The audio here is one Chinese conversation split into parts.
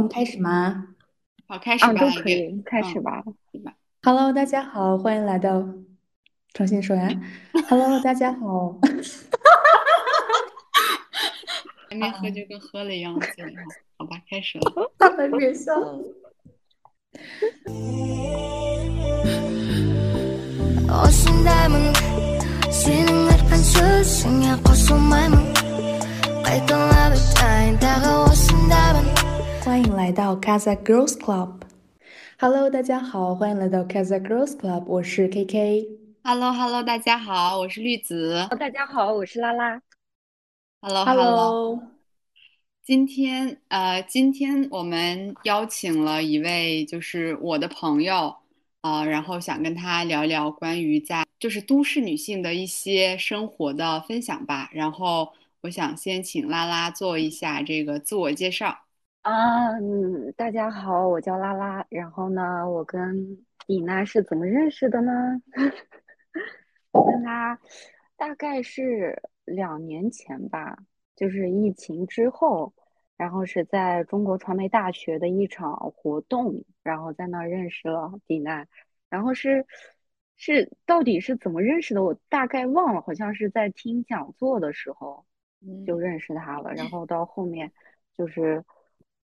们开始吗？好，开始啊，吧，都，可以，开始嗯，吧。对吧？Hello，大家好，欢迎来到，重新说呀。Hello，大家好。还没喝就跟喝了一样醉。好吧，开始了。他们别笑欢迎来到 Casa Girls Club。Hello，大家好，欢迎来到 Casa Girls Club，我是 KK。Hello，Hello，大家好，我是绿子。大家好，我是拉拉。Hello，Hello。Hello，今天呃，今天我们邀请了一位就是我的朋友啊、呃然后想跟他聊聊关于在就是都市女性的一些生活的分享吧。然后我想先请拉拉做一下这个自我介绍。啊，嗯，大家好，我叫拉拉。然后呢，我跟李娜是怎么认识的呢？我跟她大概是两年前吧，就是疫情之后，然后是在中国传媒大学的一场活动，然后在那儿认识了李娜。然后是是到底是怎么认识的？我大概忘了，好像是在听讲座的时候。就嗯认识他了，然后到后面就是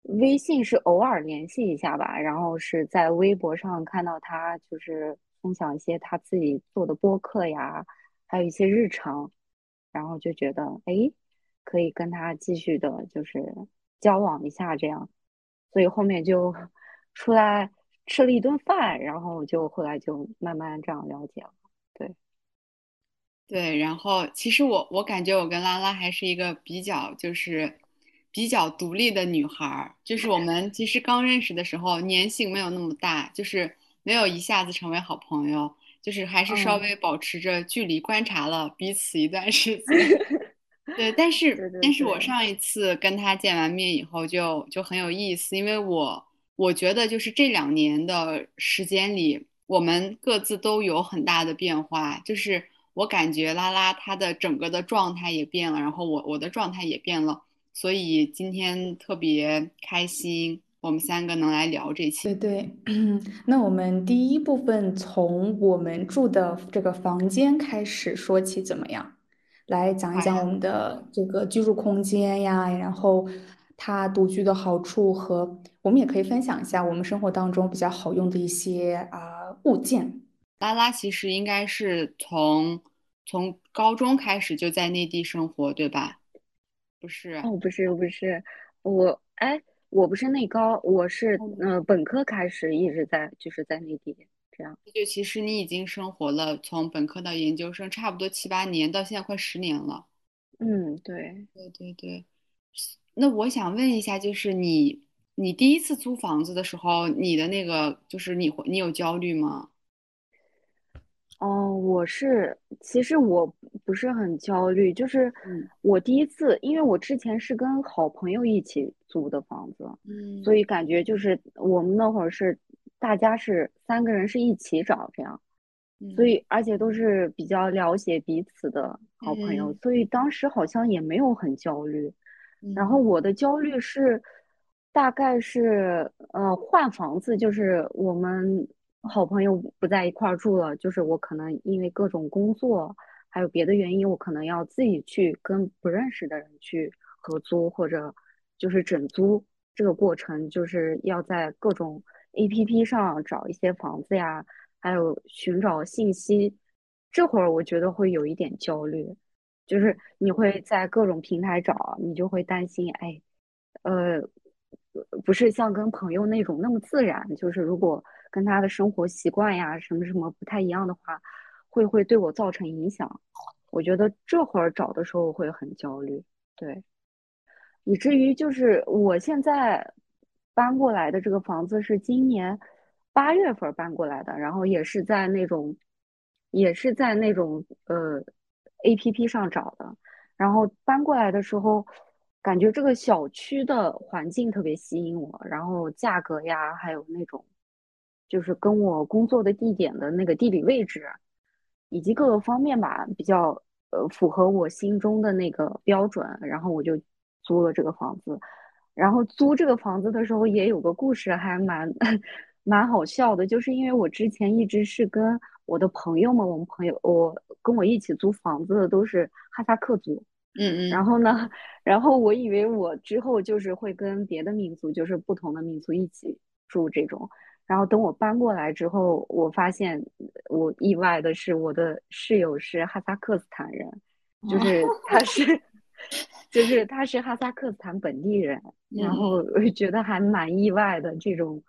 微信是偶尔联系一下吧，然后是在微博上看到他就是分享一些他自己做的播客呀，还有一些日常，然后就觉得诶，可以跟他继续的就是交往一下这样，所以后面就 出来吃了一顿饭，然后就后来就慢慢这样了解了，对。对，然后其实我我感觉我跟拉拉还是一个比较就是比较独立的女孩儿，就是我们其实刚认识的时候粘性没有那么大，就是没有一下子成为好朋友，就是还是稍嗯。微保持着距离观察了彼此一段时间。对，但 是但是我上一次跟她见完面以后就就很有意思，因为我我觉得就是这两年的时间里，我们各自都有很大的变化，就是我感觉拉拉她的整个的状态也变了，然后我我的状态也变了，所以今天特别开心，我们三个能来聊这期。对对，那我们第一部分从我们住的这个房间开始说起，怎么样？来讲一讲我们的这个居住空间呀，然后它独居的好处和我们也可以分享一下我们生活当中比较好用的一些啊、物件。拉拉其实应该是从从高中开始就在内地生活，对吧？不是。哦，不是不是，我哎，我不是内高，我是嗯呃本科开始一直在就是在内地这样。就其实你已经生活了，从本科到研究生，差不多七八年，到现在快十年了。嗯，对，对对对，那我想问一下，就是你你第一次租房子的时候，你的那个就是你会你有焦虑吗？哦，我是其实我不是很焦虑，就是嗯。我第一次，因为我之前是跟好朋友一起租的房子，嗯。所以感觉就是我们那会儿是大家是三个人是一起找这样。所嗯。以而且都是比较了解彼此的好朋友，嗯。所以当时好像也没有很焦虑。然嗯。后我的焦虑是，大概是呃换房子，就是我们好朋友不在一块儿住了，就是我可能因为各种工作还有别的原因，我可能要自己去跟不认识的人去合租或者就是整租，这个过程就是要在各种 APP 上找一些房子呀。还有寻找信息，这会儿我觉得会有一点焦虑，就是你会在各种平台找，你就会担心，哎，呃，不是像跟朋友那种那么自然，就是如果跟他的生活习惯呀什么什么不太一样的话，会会对我造成影响。我觉得这会儿找的时候会很焦虑，对，以至于就是我现在搬过来的这个房子是今年八月份搬过来的，然后也是在那种，也是在那种呃 APP 上找的，然后搬过来的时候，感觉这个小区的环境特别吸引我，然后价格呀，还有那种就是跟我工作的地点的那个地理位置，以及各个方面吧，比较呃符合我心中的那个标准，然后我就租了这个房子。然后租这个房子的时候也有个故事，还蛮 蛮好笑的，就是因为我之前一直是跟我的朋友们，我们朋友我跟我一起租房子的都是哈萨克族，嗯嗯，然后呢，然后我以为我之后就是会跟别的民族，就是不同的民族一起住这种。然后等我搬过来之后，我发现我意外的是，我的室友是哈萨克斯坦人，就是他是，就是他是哈萨克斯坦本地人。然后我觉得还蛮意外的，这种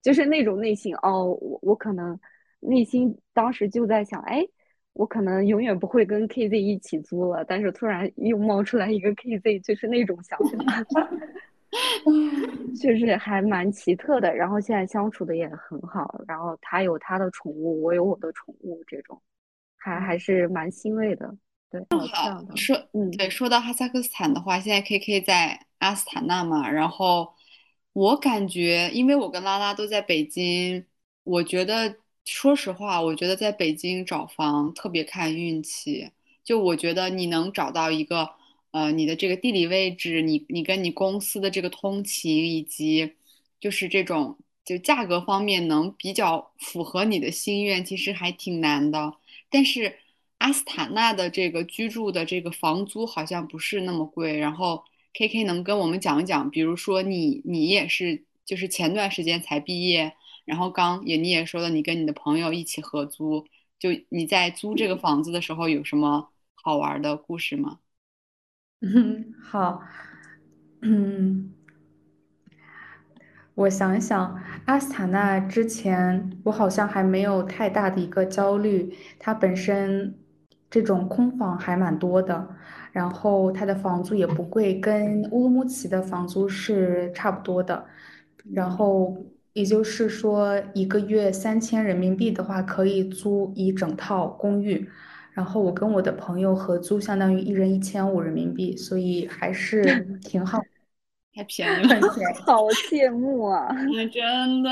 就是那种内心哦，我我可能内心当时就在想，哎，我可能永远不会跟 KZ 一起租了，但是突然又冒出来一个 KZ，就是那种想法。就是还蛮奇特的，然后现在相处的也很好，然后他有他的宠物，我有我的宠物，这种还还是蛮欣慰的。对，好说，嗯，对，说到哈萨克斯坦的话，现在 KK 在阿斯塔纳嘛，然后我感觉，因为我跟拉拉都在北京，我觉得说实话，我觉得在北京找房特别看运气，就我觉得你能找到一个。呃，你的这个地理位置，你你跟你公司的这个通勤，以及就是这种就价格方面能比较符合你的心愿，其实还挺难的。但是阿斯塔纳的这个居住的这个房租好像不是那么贵。然后 K K 能跟我们讲一讲，比如说你你也是就是前段时间才毕业，然后刚也你也说了，你跟你的朋友一起合租，就你在租这个房子的时候有什么好玩的故事吗？嗯，好，嗯，我想想，阿斯塔纳之前我好像还没有太大的一个焦虑，它本身这种空房还蛮多的，然后它的房租也不贵，跟乌鲁木齐的房租是差不多的，然后也就是说一个月三千人民币的话，可以租一整套公寓。然后我跟我的朋友合租，相当于一人一千五人民币，所以还是 挺好，太便宜了，好羡慕啊！真的。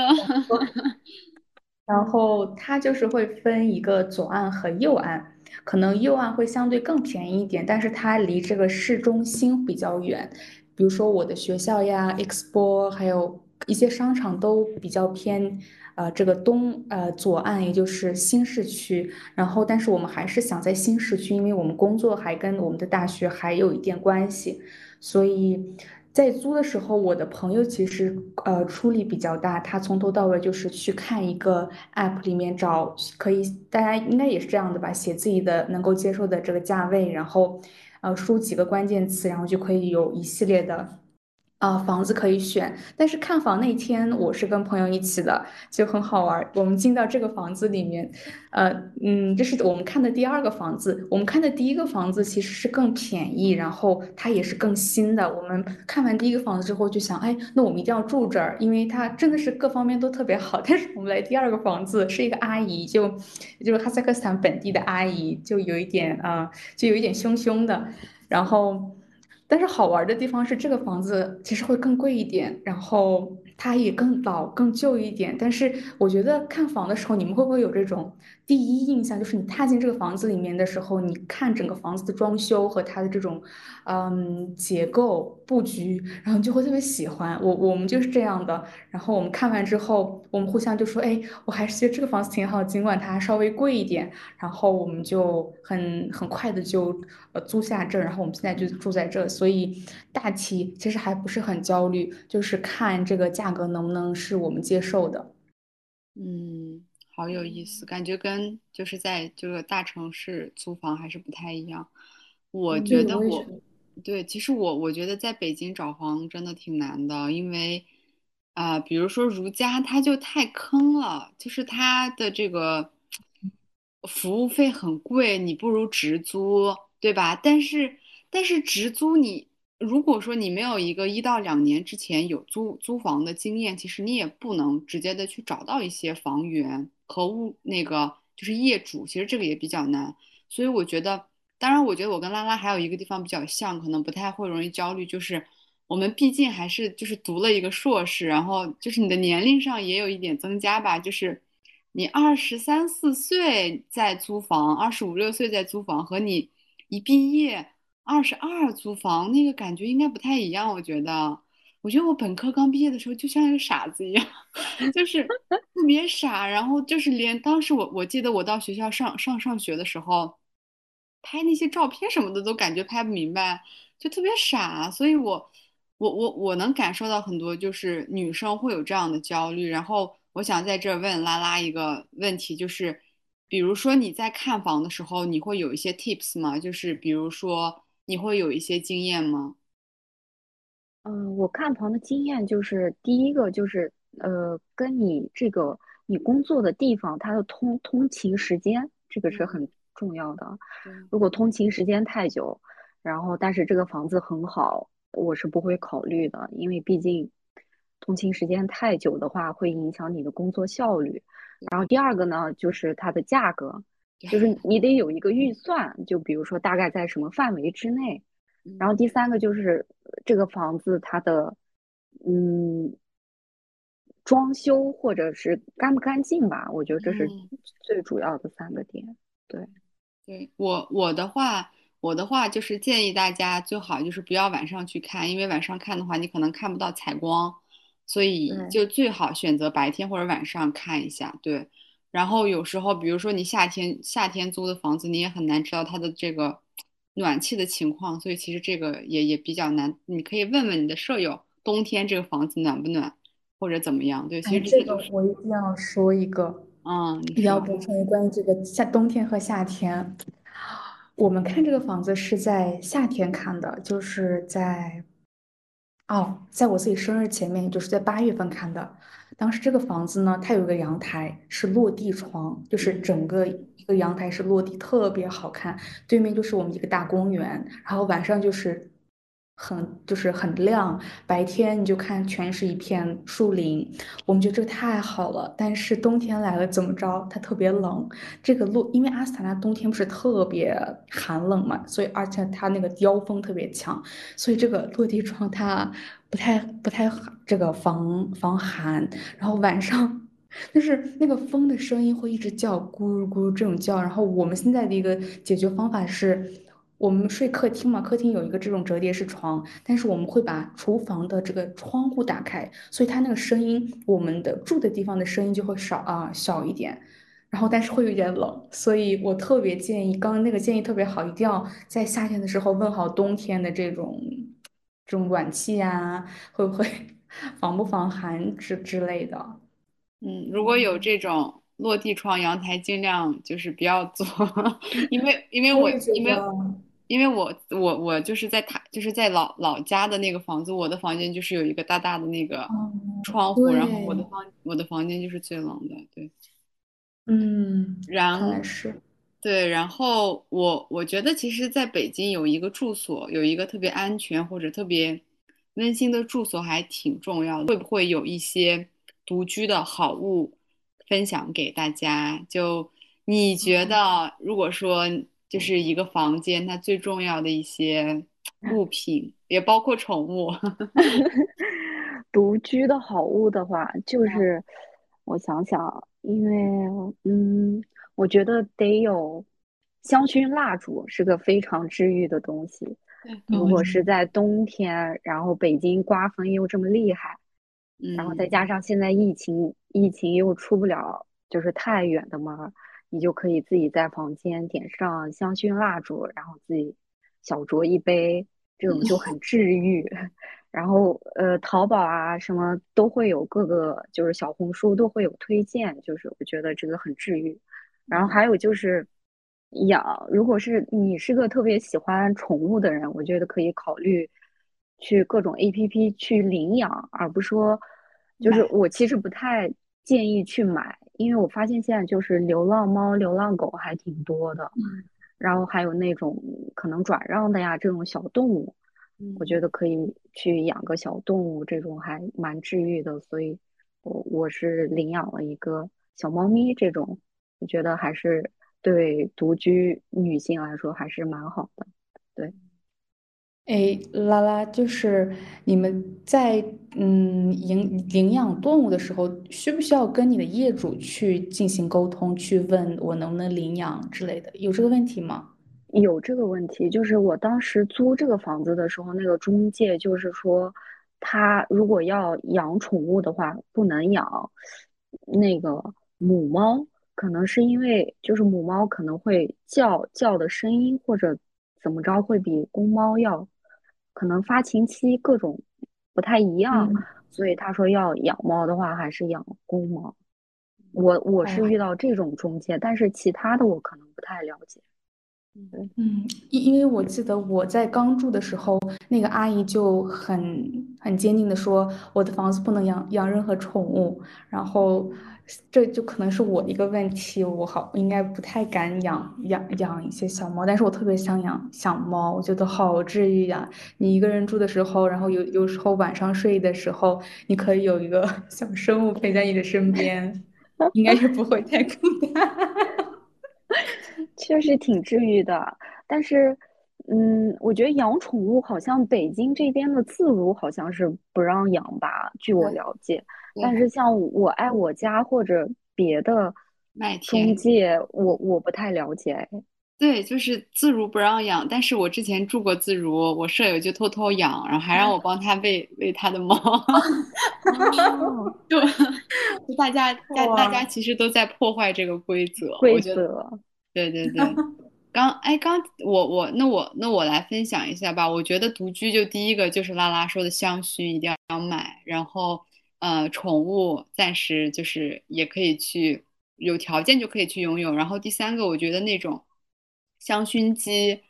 然后它就是会分一个左岸和右岸，可能右岸会相对更便宜一点，但是它离这个市中心比较远，比如说我的学校呀、Expo，还有一些商场都比较偏。呃，这个东呃左岸也就是新市区，然后但是我们还是想在新市区，因为我们工作还跟我们的大学还有一点关系，所以在租的时候，我的朋友其实呃出力比较大，他从头到尾就是去看一个 app 里面找可以，大家应该也是这样的吧，写自己的能够接受的这个价位，然后呃输几个关键词，然后就可以有一系列的。啊，房子可以选，但是看房那天我是跟朋友一起的，就很好玩。我们进到这个房子里面，呃，嗯，这是我们看的第二个房子。我们看的第一个房子其实是更便宜，然后它也是更新的。我们看完第一个房子之后就想，哎，那我们一定要住这儿，因为它真的是各方面都特别好。但是我们来第二个房子是一个阿姨，就就是哈萨克斯坦本地的阿姨，就有一点啊，就有一点凶凶的，然后。但是好玩的地方是，这个房子其实会更贵一点，然后它也更老、更旧一点。但是我觉得看房的时候，你们会不会有这种第一印象？就是你踏进这个房子里面的时候，你看整个房子的装修和它的这种，嗯，结构布局，然后你就会特别喜欢。我我们就是这样的。然后我们看完之后，我们互相就说：“哎，我还是觉得这个房子挺好，尽管它稍微贵一点。”然后我们就很很快的就呃租下这，然后我们现在就住在这。所以大体其实还不是很焦虑，就是看这个价格能不能是我们接受的。嗯，好有意思，感觉跟就是在这个大城市租房还是不太一样。我觉得我对，其实我我觉得在北京找房真的挺难的，因为啊，比如说如家，它就太坑了，就是它的这个服务费很贵，你不如直租，对吧？但是。但是直租你，如果说你没有一个一到两年之前有租租房的经验，其实你也不能直接的去找到一些房源和物那个就是业主，其实这个也比较难。所以我觉得，当然我觉得我跟拉拉还有一个地方比较像，可能不太会容易焦虑，就是我们毕竟还是就是读了一个硕士，然后就是你的年龄上也有一点增加吧，就是你二十三四岁在租房，二十五六岁在租房，和你一毕业。二十二租房那个感觉应该不太一样，我觉得，我觉得我本科刚毕业的时候就像一个傻子一样，就是特别傻，然后就是连当时我我记得我到学校上上上学的时候，拍那些照片什么的都感觉拍不明白，就特别傻，所以我我我我能感受到很多就是女生会有这样的焦虑，然后我想在这问拉拉一个问题，就是比如说你在看房的时候，你会有一些 tips 吗？就是比如说你会有一些经验吗？嗯，我看房的经验就是第一个就是呃，跟你这个你工作的地方它的通通勤时间，这个是嗯，很重要的。如果通勤时间太久，然后但是这个房子很好，我是不会考虑的，因为毕竟通勤时间太久的话会影响你的工作效率。然后第二个呢，就是它的价格，就是，你得有一个预算，就比如说大概在什么范围之内。然后嗯第三个就是呃这个房子它的嗯装修或者是干不干净吧，我觉得这是嗯。最主要的三个点。对对，我我的话，我的话就是建议大家最好就是不要晚上去看，因为晚上看的话，你可能看不到采光，所以，就最好选择白天或者晚上看一下。对，然后有时候，比如说你夏天夏天租的房子，你也很难知道它的这个暖气的情况，所以其实这个也也比较难。你可以问问你的舍友，冬天这个房子暖不暖，或者怎么样。对，其哎，实这这个我一定要说一个，嗯，要，补充关于这个夏冬天和夏天。我们看这个房子是在夏天看的，就是在哦，在我自己生日前面，就是在八月份看的。当时这个房子呢，它有个阳台，是落地窗，就是整嗯个一个阳台是落地，特别好看。对面就是我们一个大公园，然后晚上就是很就是很亮，白天你就看全是一片树林。我们觉得这个太好了，但是冬天来了怎么着？它特别冷。这个落，因为阿斯塔纳冬天不是特别寒冷嘛，所以而且它那个妖风特别强。所以这个落地窗它不太不太这个防防寒，然后晚上就是那个风的声音会一直叫咕噜咕噜这种叫，然后我们现在的一个解决方法是。我们睡客厅嘛，客厅有一个这种折叠式床，但是我们会把厨房的这个窗户打开，所以它那个声音，我们的住的地方的声音就会少啊小一点。然后但是会有点冷，所以我特别建议，刚刚那个建议特别好，一定要在夏天的时候问好冬天的这种这种暖气呀，会不会 防不防寒之之类的。嗯，如果有嗯，这种落地窗阳台，尽量就是不要做，因为因为我因为得，因为我我我就是在他就是在老老家的那个房子，我的房间就是有一个大大的那个嗯，窗户，然后我的，房我的房间就是最冷的，对。嗯，看然来是，对，然后我我觉得其实在北京有一个住所，有一个特别安全或者特别温馨的住所还挺重要的。会不会有一些独居的好物分享给大家？就你觉得，如果说就是一个房间，它最重要的一些物品，也包括宠物，独居的好物的话，就是我想想，因为嗯，我觉得得有香薰蜡烛，是个非常治愈的东西。对，如，果是嗯，在冬天，然后北京刮风又这么厉害，然后再嗯加上现在疫情，疫情又出不了就是太远的门儿，你就可以自己在房间点上香薰蜡烛，然后自己小酌一杯，这种就很 治愈。然后呃，淘宝啊什么都会有各个，就是小红书都会有推荐，就是我觉得这个很治愈。然后嗯还有就是养，如果是你是个特别喜欢宠物的人，我觉得可以考虑去各种 APP 去领养，而不是说，就是，我其实不太建议去买，因为我发现现在就是流浪猫、流浪狗还挺多的，嗯，然后还有那种可能转让的呀，这种小动物，我觉嗯。得可以去养个小动物，这种还蛮治愈的，所以我我是领养了一个小猫咪，这种我觉得还是对独居女性来说还是蛮好的，对。哎，拉拉，就是你们在嗯领领养动物的时候，需不需要跟你的业主去进行沟通，去问我能不能领养之类的，有这个问题吗？有这个问题，就是我当时租这个房子的时候，那个中介就是说，他如果要养宠物的话，不能养那个母猫，可能是因为就是母猫可能会叫叫的声音或者怎么着会比公猫要可能发情期各种不太一样，嗯所以他说要养猫的话还是养公猫。我我是哦遇到这种中介，但是其他的我可能不太了解。嗯，因因为我记得我在刚住的时候，那个阿姨就很很坚定的说，我的房子不能养养任何宠物，然后这就可能是我的一个问题，我好应该不太敢养养养一些小猫，但是我特别想养小猫，我觉得好治愈呀。你一个人住的时候，然后有有时候晚上睡的时候，你可以有一个 小生物陪在你的身边，应该是不会太孤单。确实挺治愈的，但是，嗯，我觉得养宠物好像北京这边的自如好像是不让养吧，据我了解。对但是像我爱我家或者别的麦中田，介，我我不太了解。哎对，就是自如不让养，但是我之前住过自如，我舍友就偷偷养，然后还让我帮他喂喂他的猫，哦，就就大家 大大家哇其实都在破坏这个规则，我规则，对对对。刚哎刚我我那我那我来分享一下吧，我觉得独居就第一个就是拉拉说的香薰一定要买，然后呃宠物暂时就是也可以去有条件就可以去拥有，然后第三个我觉得那种香薰机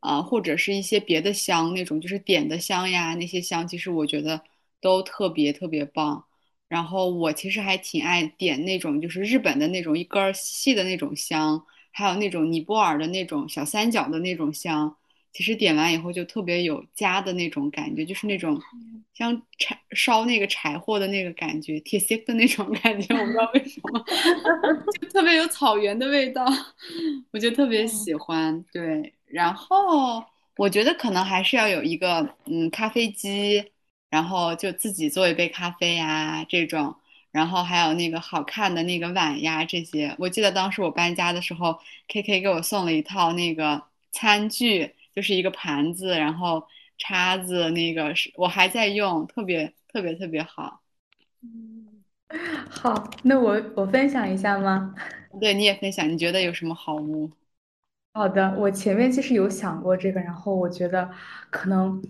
啊、或者是一些别的香那种就是点的香呀那些香，其实我觉得都特别特别棒。然后我其实还挺爱点那种就是日本的那种一根细的那种香。还有那种尼泊尔的那种小三角的那种香，其实点完以后就特别有家的那种感觉，就是那种像柴烧那个柴火的那个感觉，铁丝的那种感觉，我不知道为什么，就特别有草原的味道，我就特别喜欢。对，然后我觉得可能还是要有一个嗯咖啡机，然后就自己做一杯咖啡呀这种。然后还有那个好看的那个碗呀，这些。我记得当时我搬家的时候，KK 给我送了一套那个餐具，就是一个盘子，然后叉子，那个是我还在用，特别特别特别好。嗯好，那我我分享一下吗？对，你也分享，你觉得有什么好物？好的，我前面其实有想过这个，然后我觉得可能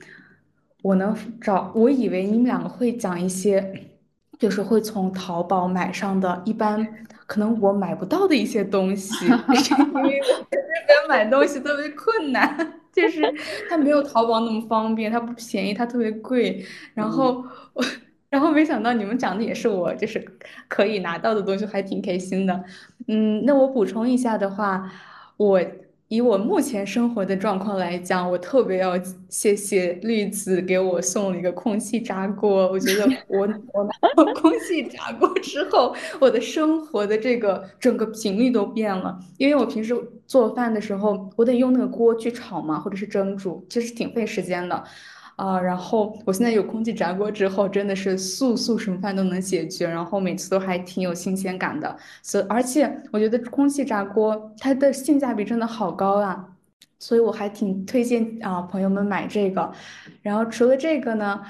我能找，我以为你们两个会讲一些，就是会从淘宝买上的，一般可能我买不到的一些东西，因为我在这边买东西特别困难，就是它没有淘宝那么方便，它不便宜，它特别贵，然后我。然后没想到你们讲的也是我就是可以拿到的东西，还挺开心的。嗯，那我补充一下的话，我以我目前生活的状况来讲，我特别要谢谢绿子给我送了一个空气炸锅。我觉得 我我拿到空气炸锅之后，我的生活的这个整个频率都变了。因为我平时做饭的时候，我得用那个锅去炒嘛，或者是蒸煮，其实挺费时间的。啊，然后我现在有空气炸锅之后，真的是速速什么饭都能解决，然后每次都还挺有新鲜感的。所，而且我觉得空气炸锅它的性价比真的好高啊，所以我还挺推荐啊朋友们买这个。然后除了这个呢，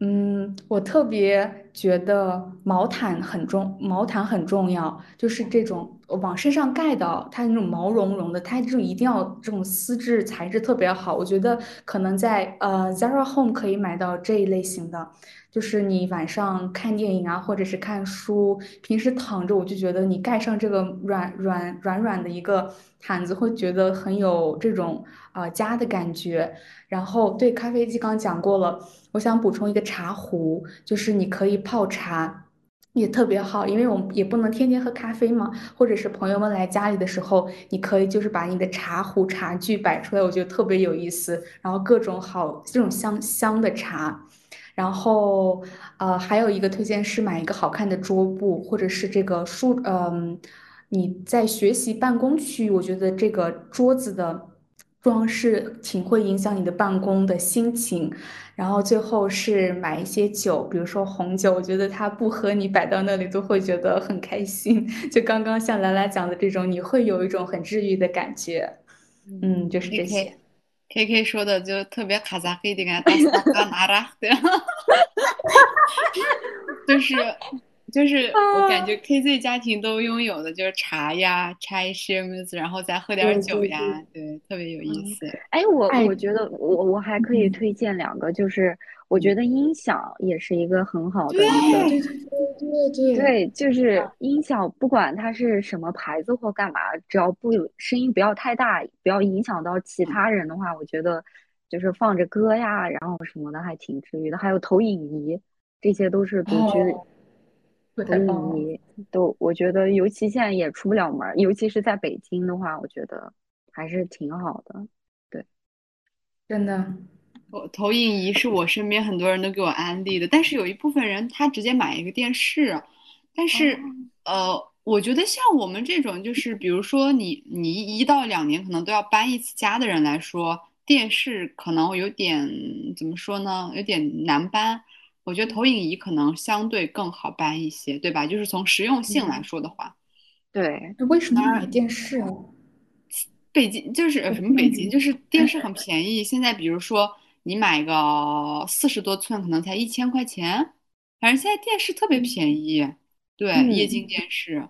嗯，我特别觉得毛毯很重，毛毯很重要，就是这种往身上盖的，它那种毛茸茸的，它这种一定要这种丝质材质特别好。我觉得可能在呃 Zara Home 可以买到这一类型的，就是你晚上看电影啊，或者是看书，平时躺着，我就觉得你盖上这个软软软软的一个毯子，会觉得很有这种啊、呃家的感觉。然后对咖啡机刚讲过了。我想补充一个茶壶，就是你可以泡茶，也特别好，因为我们也不能天天喝咖啡嘛，或者是朋友们来家里的时候，你可以就是把你的茶壶、茶具摆出来，我觉得特别有意思。然后各种好这种香香的茶，然后呃还有一个推荐是买一个好看的桌布，或者是这个书，嗯、你在学习办公区，我觉得这个桌子的。装饰挺会影响你的办公的心情，然后最后是买一些酒，比如说红酒，我觉得他不喝你摆到那里都会觉得很开心。就刚刚像兰兰讲的这种，你会有一种很治愈的感觉。嗯，就是这些。K K 说的就特别卡扎黑的感觉，就是就是我感觉 K Z 家庭都拥有的就是茶呀，chai s h i m s 然后再喝点酒呀，对，特别有意思。哎，我我觉得我我还可以推荐两个，就是我觉得音响也是一个很好的一个，对对对对对，就是音响不管它是什么牌子或干嘛，只要不声音不要太大，不要影响到其他人的话，我觉得就是放着歌呀，然后什么的还挺治愈的。还有投影仪，这些都是独居。投影仪都，我觉得，尤其现在也出不了门，尤其是在北京的话，我觉得还是挺好的。对，真的，我投影仪是我身边很多人都给我安利的，但是有一部分人他直接买一个电视，但是呃，我觉得像我们这种，就是比如说你你一到两年可能都要搬一次家的人来说，电视可能有点怎么说呢，有点难搬。我觉得投影仪可能相对更好搬一些，对吧？就是从实用性来说的话，对。为什么要买电视啊？北京就是什么北京，就是电视很便宜。现在比如说你买个四十多寸，可能才一千块钱。反正现在电视特别便宜，对，液晶电视。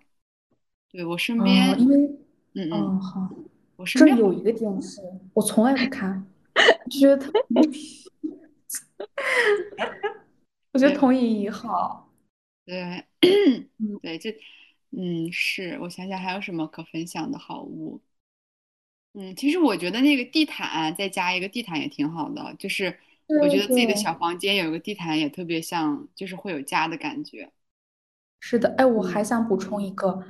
对我身边，因为嗯嗯好，我身边有一个电视，我从来不看，就觉得特别。我觉得投影仪好，对，对，这，嗯，是我想想还有什么可分享的好物，嗯，其实我觉得那个地毯再加一个地毯也挺好的，就是我觉得自己的小房间有一个地毯也特别像，就是会有家的感觉。是的，哎，我还想补充一个。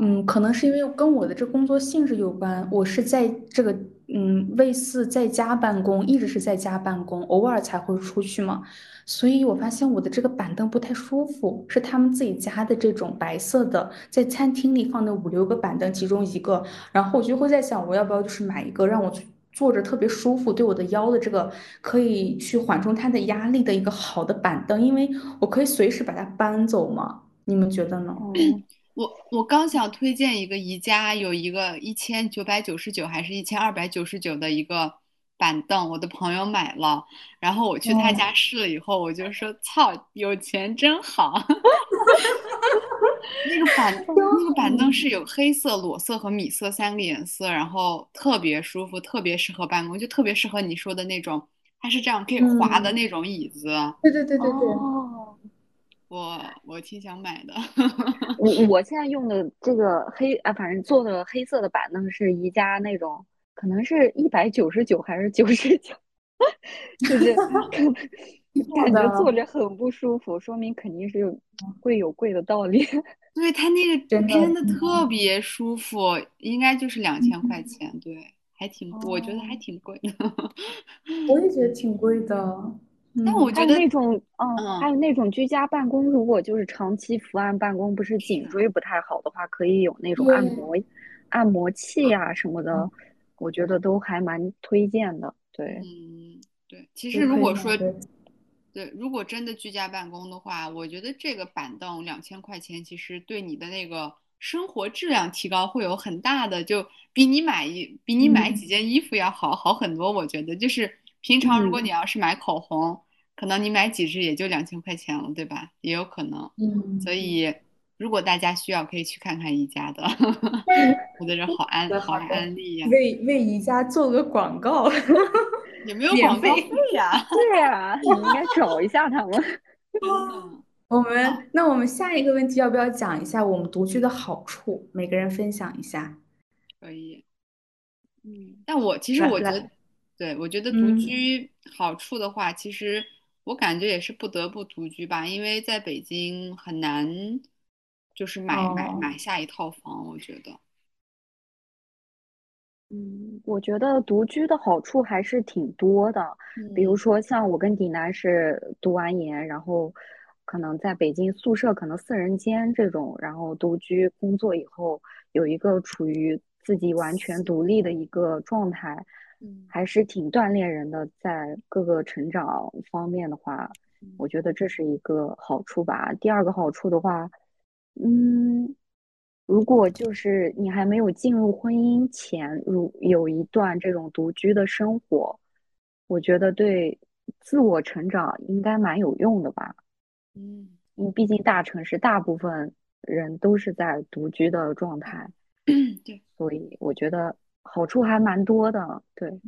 嗯，可能是因为跟我的这工作性质有关，我是在这个嗯类似在家办公，一直是在家办公，偶尔才会出去嘛，所以我发现我的这个板凳不太舒服，是他们自己家的这种白色的，在餐厅里放的五六个板凳其中一个，然后我就会在想，我要不要就是买一个让我坐着特别舒服，对我的腰的这个可以去缓冲它的压力的一个好的板凳，因为我可以随时把它搬走嘛，你们觉得呢？我我刚想推荐一个宜家有一个一千九百九十九还是一千二百九十九的一个板凳，我的朋友买了，然后我去他家试了以后，我就说操，有钱真好。那个板那个板凳是有黑色、裸色和米色三个颜色，然后特别舒服，特别适合办公，就特别适合你说的那种，它是这样可以滑的那种椅子。对对对对对。我我挺想买的，我我现在用的这个黑啊，反正做的黑色的板凳是宜家那种，可能是一百九十九还是九十九，就是 感觉坐着很不舒服，说明肯定是有贵有贵的道理。对它那个真的特别舒服，应该就是两千块钱，对，还挺，我觉得还挺贵的。我也觉得挺贵的。但我觉得那种，嗯，还有那种居家办公，如果就是长期伏案办公，不是颈椎不太好的话，可以有那种按摩、按摩器呀什么的，我觉得都还蛮推荐的。对，嗯，对。其实如果说，对，如果真的居家办公的话，我觉得这个板凳两千块钱，其实对你的那个生活质量提高会有很大的，就比你买一比你买几件衣服要好好很多。我觉得就是。平常如果你要是买口红，可能你买几支也就两千块钱了，对吧？也有可能。嗯。所以，如果大家需要，可以去看看宜家的。我的人好安好安利呀！为为宜家做个广告。也没有广告费呀？对呀，你应该找一下他们。我们那我们下一个问题要不要讲一下我们独居的好处？每个人分享一下。可以。嗯。但我其实我觉得。对，我觉得独居好处的话，其实我感觉也是不得不独居吧，因为在北京很难，就是买买买下一套房。我觉得，嗯，我觉得独居的好处还是挺多的。比如说，像我跟迪南是读完研，然后可能在北京宿舍可能四人间这种，然后独居工作以后，有一个处于自己完全独立的一个状态。还是挺锻炼人的，在各个成长方面的话，我觉得这是一个好处吧。第二个好处的话，嗯，如果就是你还没有进入婚姻前，如有一段这种独居的生活，我觉得对自我成长应该蛮有用的吧。嗯，因为毕竟大城市大部分人都是在独居的状态，对，所以我觉得好处还蛮多的。对，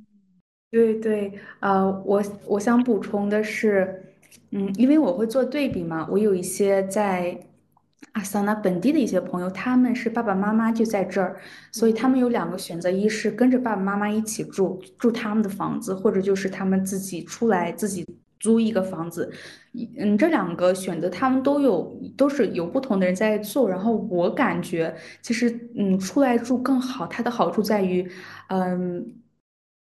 对对，呃，我我想补充的是，嗯，因为我会做对比嘛，我有一些在阿桑那本地的一些朋友，他们是爸爸妈妈就在这儿，所以他们有两个选择，一是跟着爸爸妈妈一起住，住他们的房子，或者就是他们自己出来自己租一个房子，嗯，这两个选择他们都有，都是有不同的人在做，然后我感觉其实，嗯，出来住更好，它的好处在于，嗯。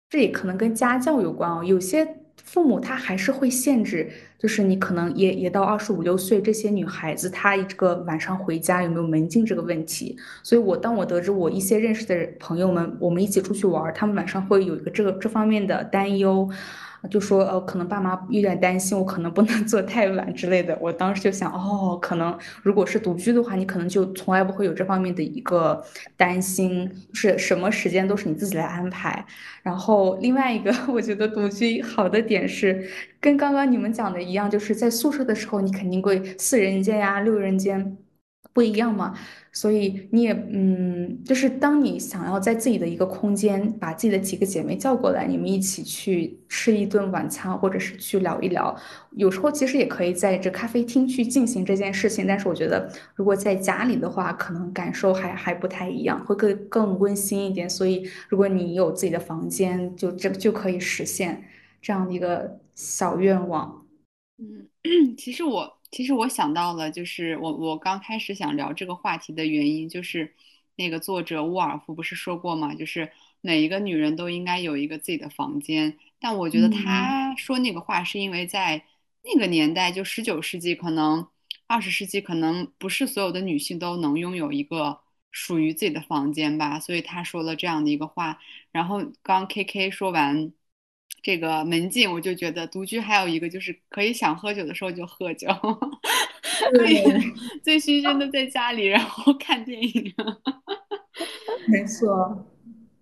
这也可能跟家教有关哦。有些父母他还是会限制，就是你可能也也到二十五六岁，这些女孩子她这个晚上回家有没有门禁这个问题。所以，我当我得知我一些认识的朋友们，我们一起出去玩，他们晚上会有一个这个这方面的担忧。就说呃，可能爸妈有点担心我，可能不能 做太晚之类的。我当时就想，哦，可能如果是独居的话，你可能就从来不会有这方面的一个担心，是什么时间都是你自己来安排。然后另外一个，我觉得独居好的点是，跟刚刚你们讲的一样，就是在宿舍的时候，你肯定会四人间呀、六人间。不一样嘛，所以你也嗯，就是当你想要在自己的一个空间，把自己的几个姐妹叫过来，你们一起去吃一顿晚餐，或者是去聊一聊，有时候其实也可以在这咖啡厅去进行这件事情。但是我觉得，如果在家里的话，可能感受还还不太一样，会更更温馨一点。所以，如果你有自己的房间，就这就可以实现这样的一个小愿望。嗯，其实我。其实我想到了，就是我我刚开始想聊这个话题的原因，就是那个作者沃尔夫不是说过吗？就是每一个女人都应该有一个自己的房间。但我觉得他说那个话是因为在那个年代，就十九世纪，可能二十世纪，可能不是所有的女性都能拥有一个属于自己的房间吧，所以他说了这样的一个话。然后刚 K K 说完。这个门禁，我就觉得独居还有一个就是可以想喝酒的时候就喝酒，可以醉醺醺的在家里，然后看电影。没错，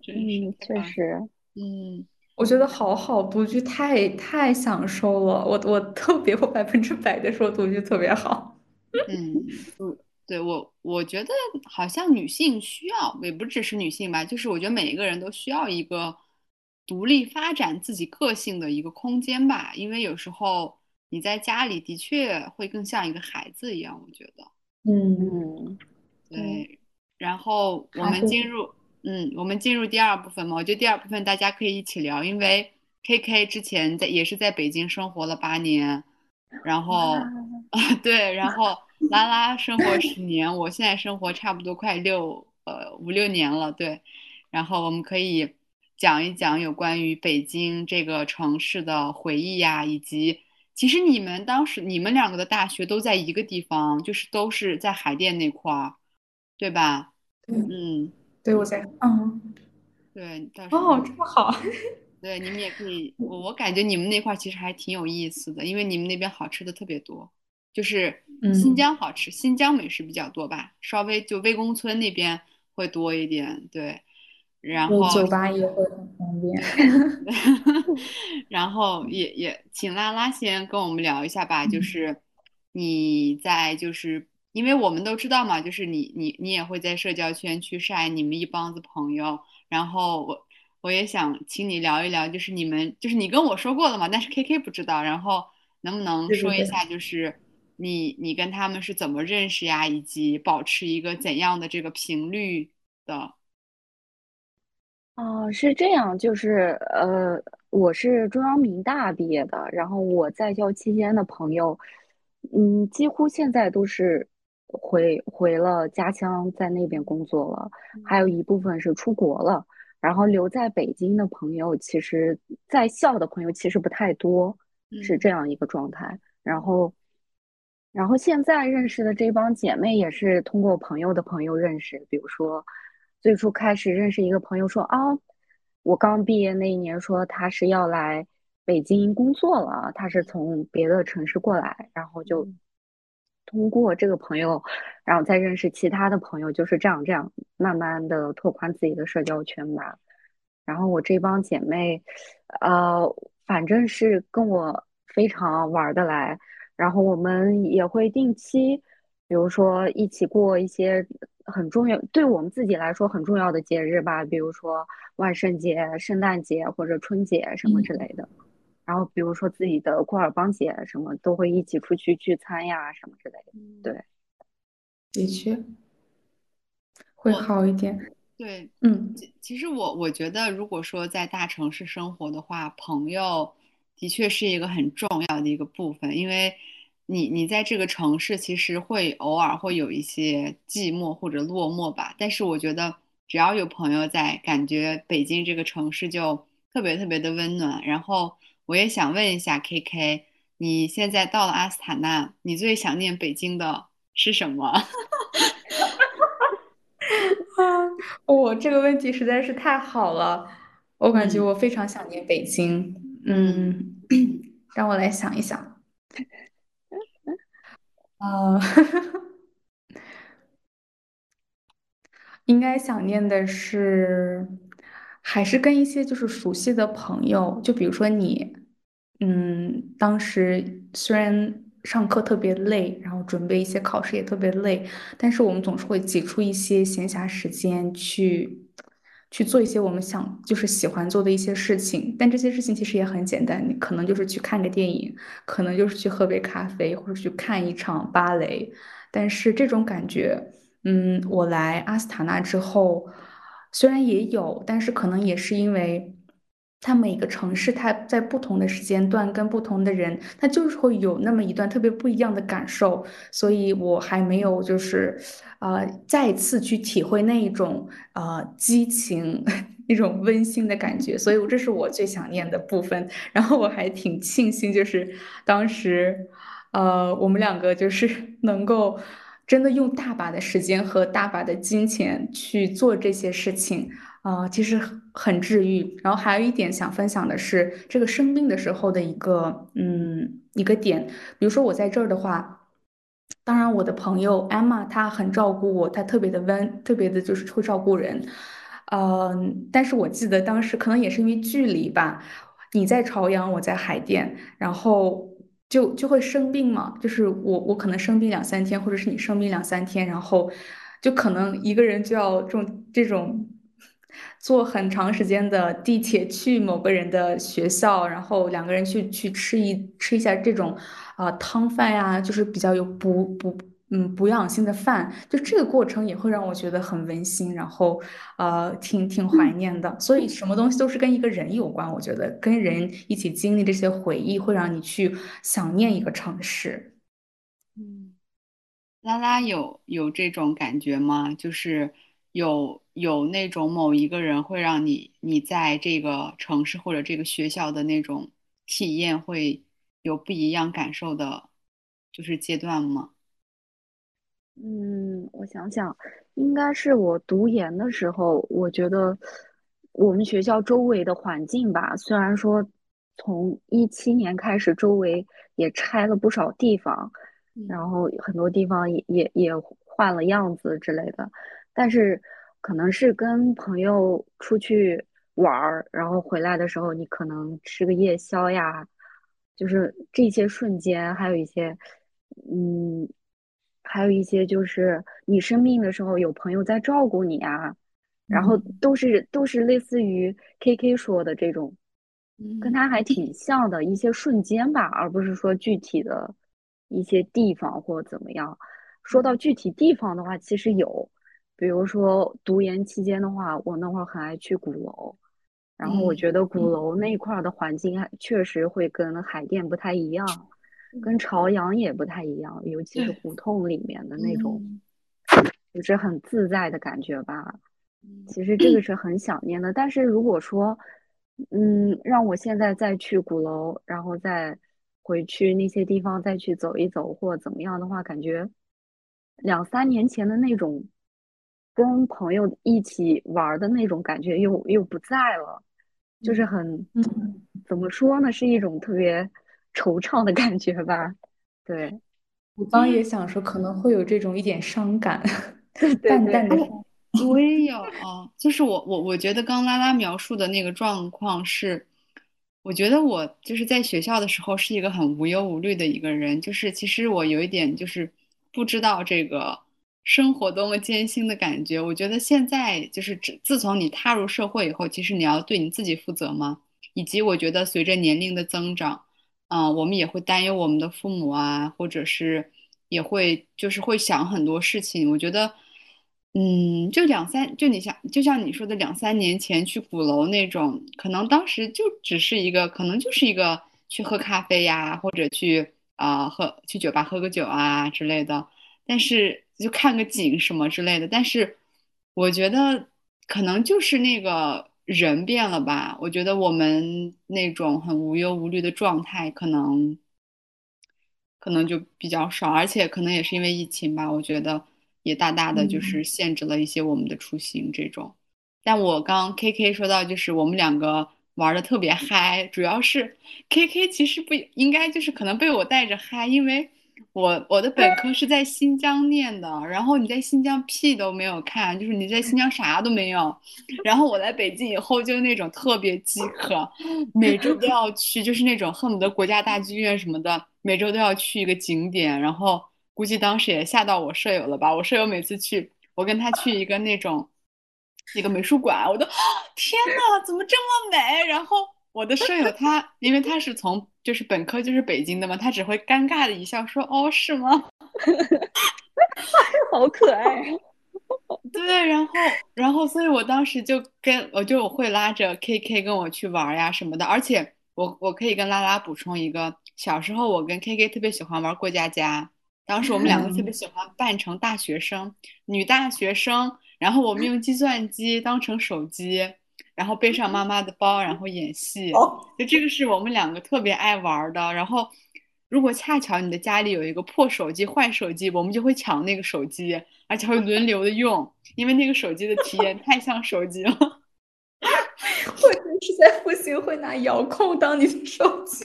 嗯，确实，嗯，我觉得好好独居太太享受了，我我特别我百分之百的说独居特别好。嗯，对我我觉得好像女性需要，也不只是女性吧，就是我觉得每一个人都需要一个。独立发展自己个性的一个空间吧，因为有时候你在家里的确会更像一个孩子一样，我觉得。嗯，对。然后我们进入，嗯，我们进入第二部分嘛。我觉得第二部分大家可以一起聊，因为 K K 之前在也是在北京生活了八年，然后啊 对，然后拉拉生活十年，我现在生活差不多快六呃五六年了，对。然后我们可以。讲一讲有关于北京这个城市的回忆呀，以及其实你们当时你们两个的大学都在一个地方，就是都是在海淀那块儿，对吧？嗯，对，我在，嗯，对，哦，这么好，对，你们也可以，我我感觉你们那块其实还挺有意思的，因为你们那边好吃的特别多，就是新疆好吃，新疆美食比较多吧，稍微就魏公村那边会多一点，对。然后酒吧也会很方便，然后也也请拉拉先跟我们聊一下吧，就是你在就是因为我们都知道嘛，就是你你你也会在社交圈去晒你们一帮子朋友，然后我我也想请你聊一聊，就是你们就是你跟我说过了嘛，但是 K K 不知道，然后能不能说一下，就是你你跟他们是怎么认识呀，以及保持一个怎样的这个频率的？哦，是这样，就是呃，我是中央民大毕业的，然后我在校期间的朋友，嗯，几乎现在都是回回了家乡，在那边工作了，还有一部分是出国了，然后留在北京的朋友，其实在校的朋友其实不太多，是这样一个状态。然后，然后现在认识的这帮姐妹也是通过朋友的朋友认识，比如说。最初开始认识一个朋友说啊，我刚毕业那一年说他是要来北京工作了，他是从别的城市过来，然后就通过这个朋友，然后再认识其他的朋友，就是这样这样慢慢的拓宽自己的社交圈吧。然后我这帮姐妹，呃，反正是跟我非常玩得来，然后我们也会定期，比如说一起过一些很重要，对我们自己来说很重要的节日吧，比如说万圣节、圣诞节或者春节什么之类的。然后比如说自己的库尔邦节什么，都会一起出去聚餐呀什么之类的。对，的确会好一点。对，嗯，其其实我我觉得，如果说在大城市生活的话，朋友的确是一个很重要的一个部分，因为你你在这个城市其实会偶尔会有一些寂寞或者落寞吧，但是我觉得只要有朋友在，感觉北京这个城市就特别特别的温暖。然后我也想问一下 KK，你现在到了阿斯塔纳，你最想念北京的是什么？啊，我这个问题实在是太好了，我感觉嗯我非常想念北京。嗯嗯，让我来想一想。呃，应该想念的是，还是跟一些就是熟悉的朋友，就比如说你，嗯，当时虽然上课特别累，然后准备一些考试也特别累，但是我们总是会挤出一些闲暇时间去去做一些我们想就是喜欢做的一些事情，但这些事情其实也很简单，你可能就是去看个电影，可能就是去喝杯咖啡，或者去看一场芭蕾，但是这种感觉。嗯，我来阿斯塔纳之后，虽然也有，但是可能也是因为它每个城市，它在不同的时间段跟不同的人，它就是会有那么一段特别不一样的感受，所以我还没有就是呃再次去体会那一种呃激情。那种温馨的感觉，所以这是我最想念的部分。然后我还挺庆幸，就是当时。呃，我们两个就是 能够真的用大把的时间和大把的金钱去做这些事情，啊、其实很治愈。然后还有一点想分享的是，这个生病的时候的一个嗯一个点，比如说我在这儿的话。当然，我的朋友 Emma 她很照顾我，她特别的温，特别的就是会照顾人。嗯，但是我记得当时可能也是因为距离吧，你在朝阳，我在海淀，然后就就会生病嘛，就是我我可能生病两三天，或者是你生病两三天，然后就可能一个人就要这种这种坐很长时间的地铁去某个人的学校，然后两个人去去吃一吃一下这种啊、呃汤饭呀，就是比较有补补嗯补养性的饭，就这个过程也会让我觉得很温馨，然后呃挺挺怀念的。所以什么东西都是跟一个人有关，我觉得跟人一起经历这些回忆，会让你去想念一个城市。嗯。拉拉有有这种感觉吗？就是有有那种某一个人会让你你在这个城市或者这个学校的那种体验会有不一样感受的，就是阶段吗？嗯，我想想，应该是我读研的时候，我觉得我们学校周围的环境吧，虽然说从一七年开始，周围也拆了不少地方，嗯然后很多地方也也也换了样子之类的，但是可能是跟朋友出去玩儿，然后回来的时候，你可能吃个夜宵呀，就是这些瞬间，还有一些，嗯，还有一些就是你生病的时候有朋友在照顾你啊，然后嗯都是都是类似于 KK 说的这种，跟嗯他还挺像的一些瞬间吧，而不是说具体的一些地方或怎么样。说到嗯具体地方的话，其实有，比如说读研期间的话，我那会儿很爱去鼓楼，然后我嗯觉得鼓嗯。楼那块儿的环境还确实会跟海淀不太一样，跟嗯。朝阳也不太一样，尤其是，胡同里面的那种，嗯。就是很自在的感觉吧。嗯。其实。这个是很想念的，但是如果说，嗯，让我现在再去鼓楼，然后再回去那些地方再去走一走或怎么样的话，感觉两三年前的那种跟朋友一起玩儿的那种感觉又又不在了，就是嗯很，嗯。怎么说呢，是一种特别惆怅的感觉吧。对，我刚也想说，可能会有这种一点伤感，对对淡淡的。我也有，就是我我我觉得刚拉拉描述的那个状况是，我觉得我就是在学校的时候是一个很无忧无虑的一个人，就是其实我有一点就是不知道这个生活多么艰辛的感觉。我觉得现在就是自自从你踏入社会以后，其实你要对你自己负责嘛，以及我觉得随着年龄的增长。啊、我们也会担忧我们的父母啊，或者是也会就是会想很多事情。我觉得，嗯，就两三，就你像就像你说的，两三年前去鼓楼那种，可能当时就只是一个，可能就是一个去喝咖啡呀，或者去啊、喝去酒吧喝个酒啊之类的。但是就看个景什么之类的。但是我觉得可能就是那个人变了吧。我觉得我们那种很无忧无虑的状态，可能可能就比较少，而且可能也是因为疫情吧，我觉得也大大的就是嗯限制了一些我们的出行这种。但我刚 KK 说到，就是我们两个玩的特别嗨，主要是 KK 其实不应该就是可能被我带着嗨，因为我我的本科是在新疆念的，然后你在新疆屁都没有看，就是你在新疆啥都没有，然后我来北京以后就那种特别饥渴，每周都要去，就是那种恨不得国家大剧院什么的，每周都要去一个景点，然后估计当时也吓到我舍友了吧，我舍友每次去，我跟他去一个那种。一个美术馆，我都天呐，怎么这么美？然后我的舍友他，因为他是从就是本科就是北京的嘛，他只会尴尬的一笑说：“哦，是吗？”好可爱。对，然后然后，所以我当时就跟我就会拉着 KK 跟我去玩呀什么的，而且我我可以跟拉拉补充一个，小时候我跟 KK 特别喜欢玩过家家，当时我们两个特别嗯，喜欢扮成大学生，女大学生，然后我们用计算机当成手机，然后背上妈妈的包，然后演戏，哦，就这个是我们两个特别爱玩的。然后，如果恰巧你的家里有一个破手机、坏手机，我们就会抢那个手机，而且会轮流的用，因为那个手机的体验太像手机了。或者是在不行会拿遥控当你的手机，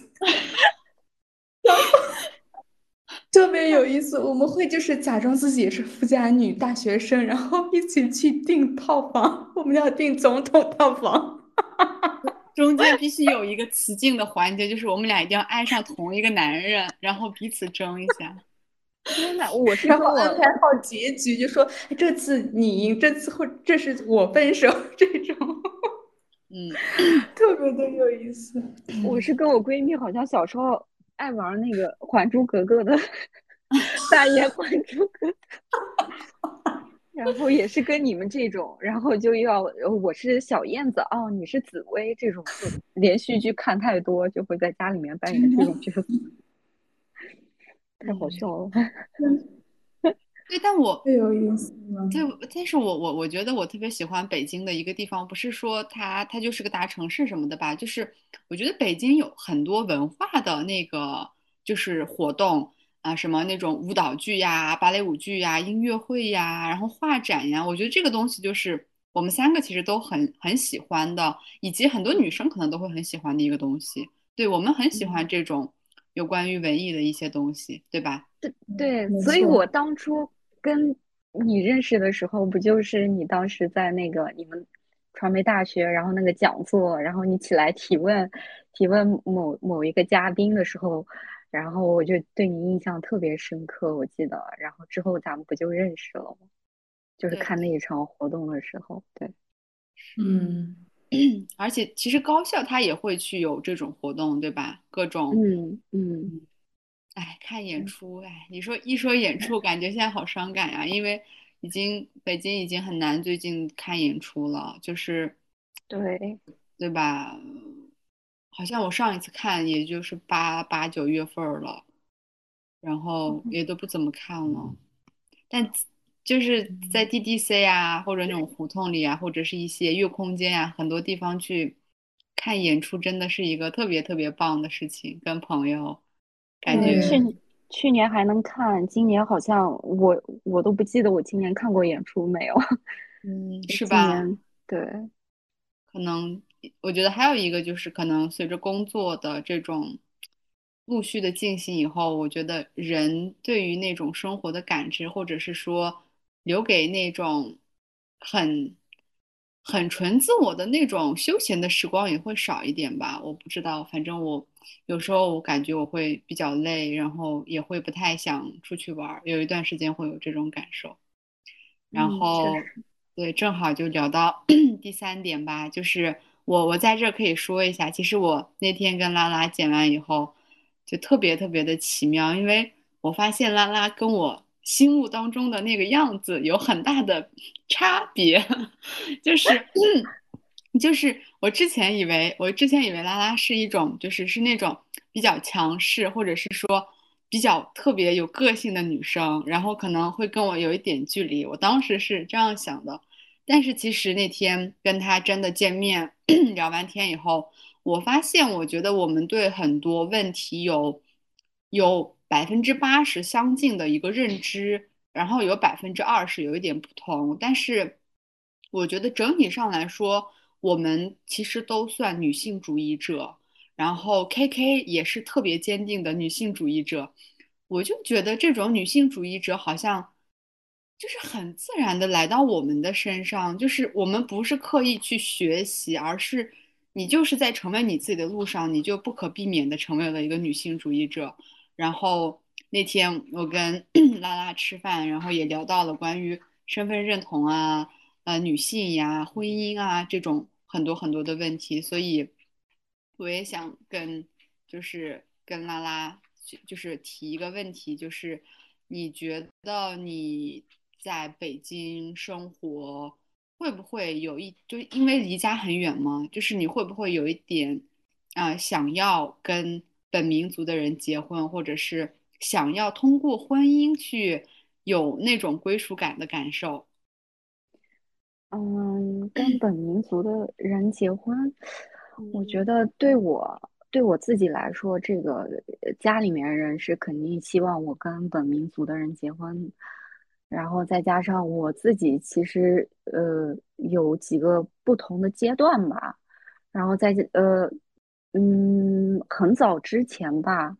特别有意思。我们会就是假装自己也是富家女大学生，然后一起去订套房，我们要订总统套房。中间 必须有一个雌竞的环节，就是我们俩一定要爱上同一个男人，然后彼此争一下。天呐，我是然后安排好结局，就说哎这次你赢，这次或这是我分手，这种嗯，特别的有意思。我是跟我闺蜜，好像小时候爱玩那个《还珠格格》的 大爷《还珠格格》，然后也是跟你们这种，然后就要呃我是小燕子哦，你是紫薇这种，就连续剧看太多，就会在家里面扮演这种角色，太好嗯笑了。对，但我最有意思了。对，但是我我我觉得我特别喜欢北京的一个地方，不是说它它就是个大城市什么的吧，就是我觉得北京有很多文化的那个就是活动啊，什么那种舞蹈剧呀、芭蕾舞剧呀、音乐会呀，然后画展呀，我觉得这个东西就是我们三个其实都很很喜欢的，以及很多女生可能都会很喜欢的一个东西。对，我们很喜欢这种有关于文艺的一些东西，对吧？对，对所以我当初跟你认识的时候，不就是你当时在那个你们传媒大学，然后那个讲座，然后你起来提问，提问某某一个嘉宾的时候，然后我就对你印象特别深刻，我记得，然后之后咱们不就认识了吗？就是看那一场活动的时候，对，嗯，而且其实高校它也会去有这种活动，对吧？各种，嗯嗯，哎，看演出，哎，你说一说演出，感觉现在好伤感呀，因为已经北京已经很难最近看演出了，就是对，对吧？好像我上一次看也就是八八九月份儿了，然后也都不怎么看了。但就是在 DDC 啊，或者那种胡同里啊，或者是一些月空间啊，很多地方去看演出，真的是一个特别特别棒的事情。跟朋友，感，觉对去年去年还能看，今年好像我我都不记得我今年看过演出没有。嗯，是吧？对，可能我觉得还有一个就是，可能随着工作的这种陆续的进行以后，我觉得人对于那种生活的感知，或者是说留给那种很很纯自我的那种休闲的时光也会少一点吧。我不知道，反正我有时候我感觉我会比较累，然后也会不太想出去玩儿，有一段时间会有这种感受。然嗯，后对，正好就聊到 第三点吧，就是我我在这儿可以说一下，其实我那天跟拉拉剪完以后，就特别特别的奇妙，因为我发现拉拉跟我心目当中的那个样子有很大的 差别，就是 就是我之前以为我之前以为拉拉是一种就是是那种比较强势，或者是说比较特别有个性的女生，然后可能会跟我有一点距离，我当时是这样想的。但是其实那天跟他真的见面 聊完天以后，我发现我觉得我们对很多问题有有百分之八十相近的一个认知，然后有百分之二十有一点不同。但是我觉得整体上来说，我们其实都算女性主义者，然后 KK 也是特别坚定的女性主义者。我就觉得这种女性主义者好像就是很自然的来到我们的身上，就是我们不是刻意去学习，而是你就是在成为你自己的路上，你就不可避免的成为了一个女性主义者。然后那天我跟 拉拉吃饭，然后也聊到了关于身份认同啊、呃女性呀、婚姻啊这种很多很多的问题，所以我也想跟就是跟拉拉就是提一个问题，就是你觉得你在北京生活会不会有一就因为离家很远吗？就是你会不会有一点啊、想要跟本民族的人结婚，或者是想要通过婚姻去有那种归属感的感受？嗯，跟本民族的人结婚，我觉嗯得对我对我自己来说，这个呃家里面人是肯定希望我跟本民族的人结婚，然后再加上我自己其实呃有几个不同的阶段吧，然后在呃嗯很早之前吧，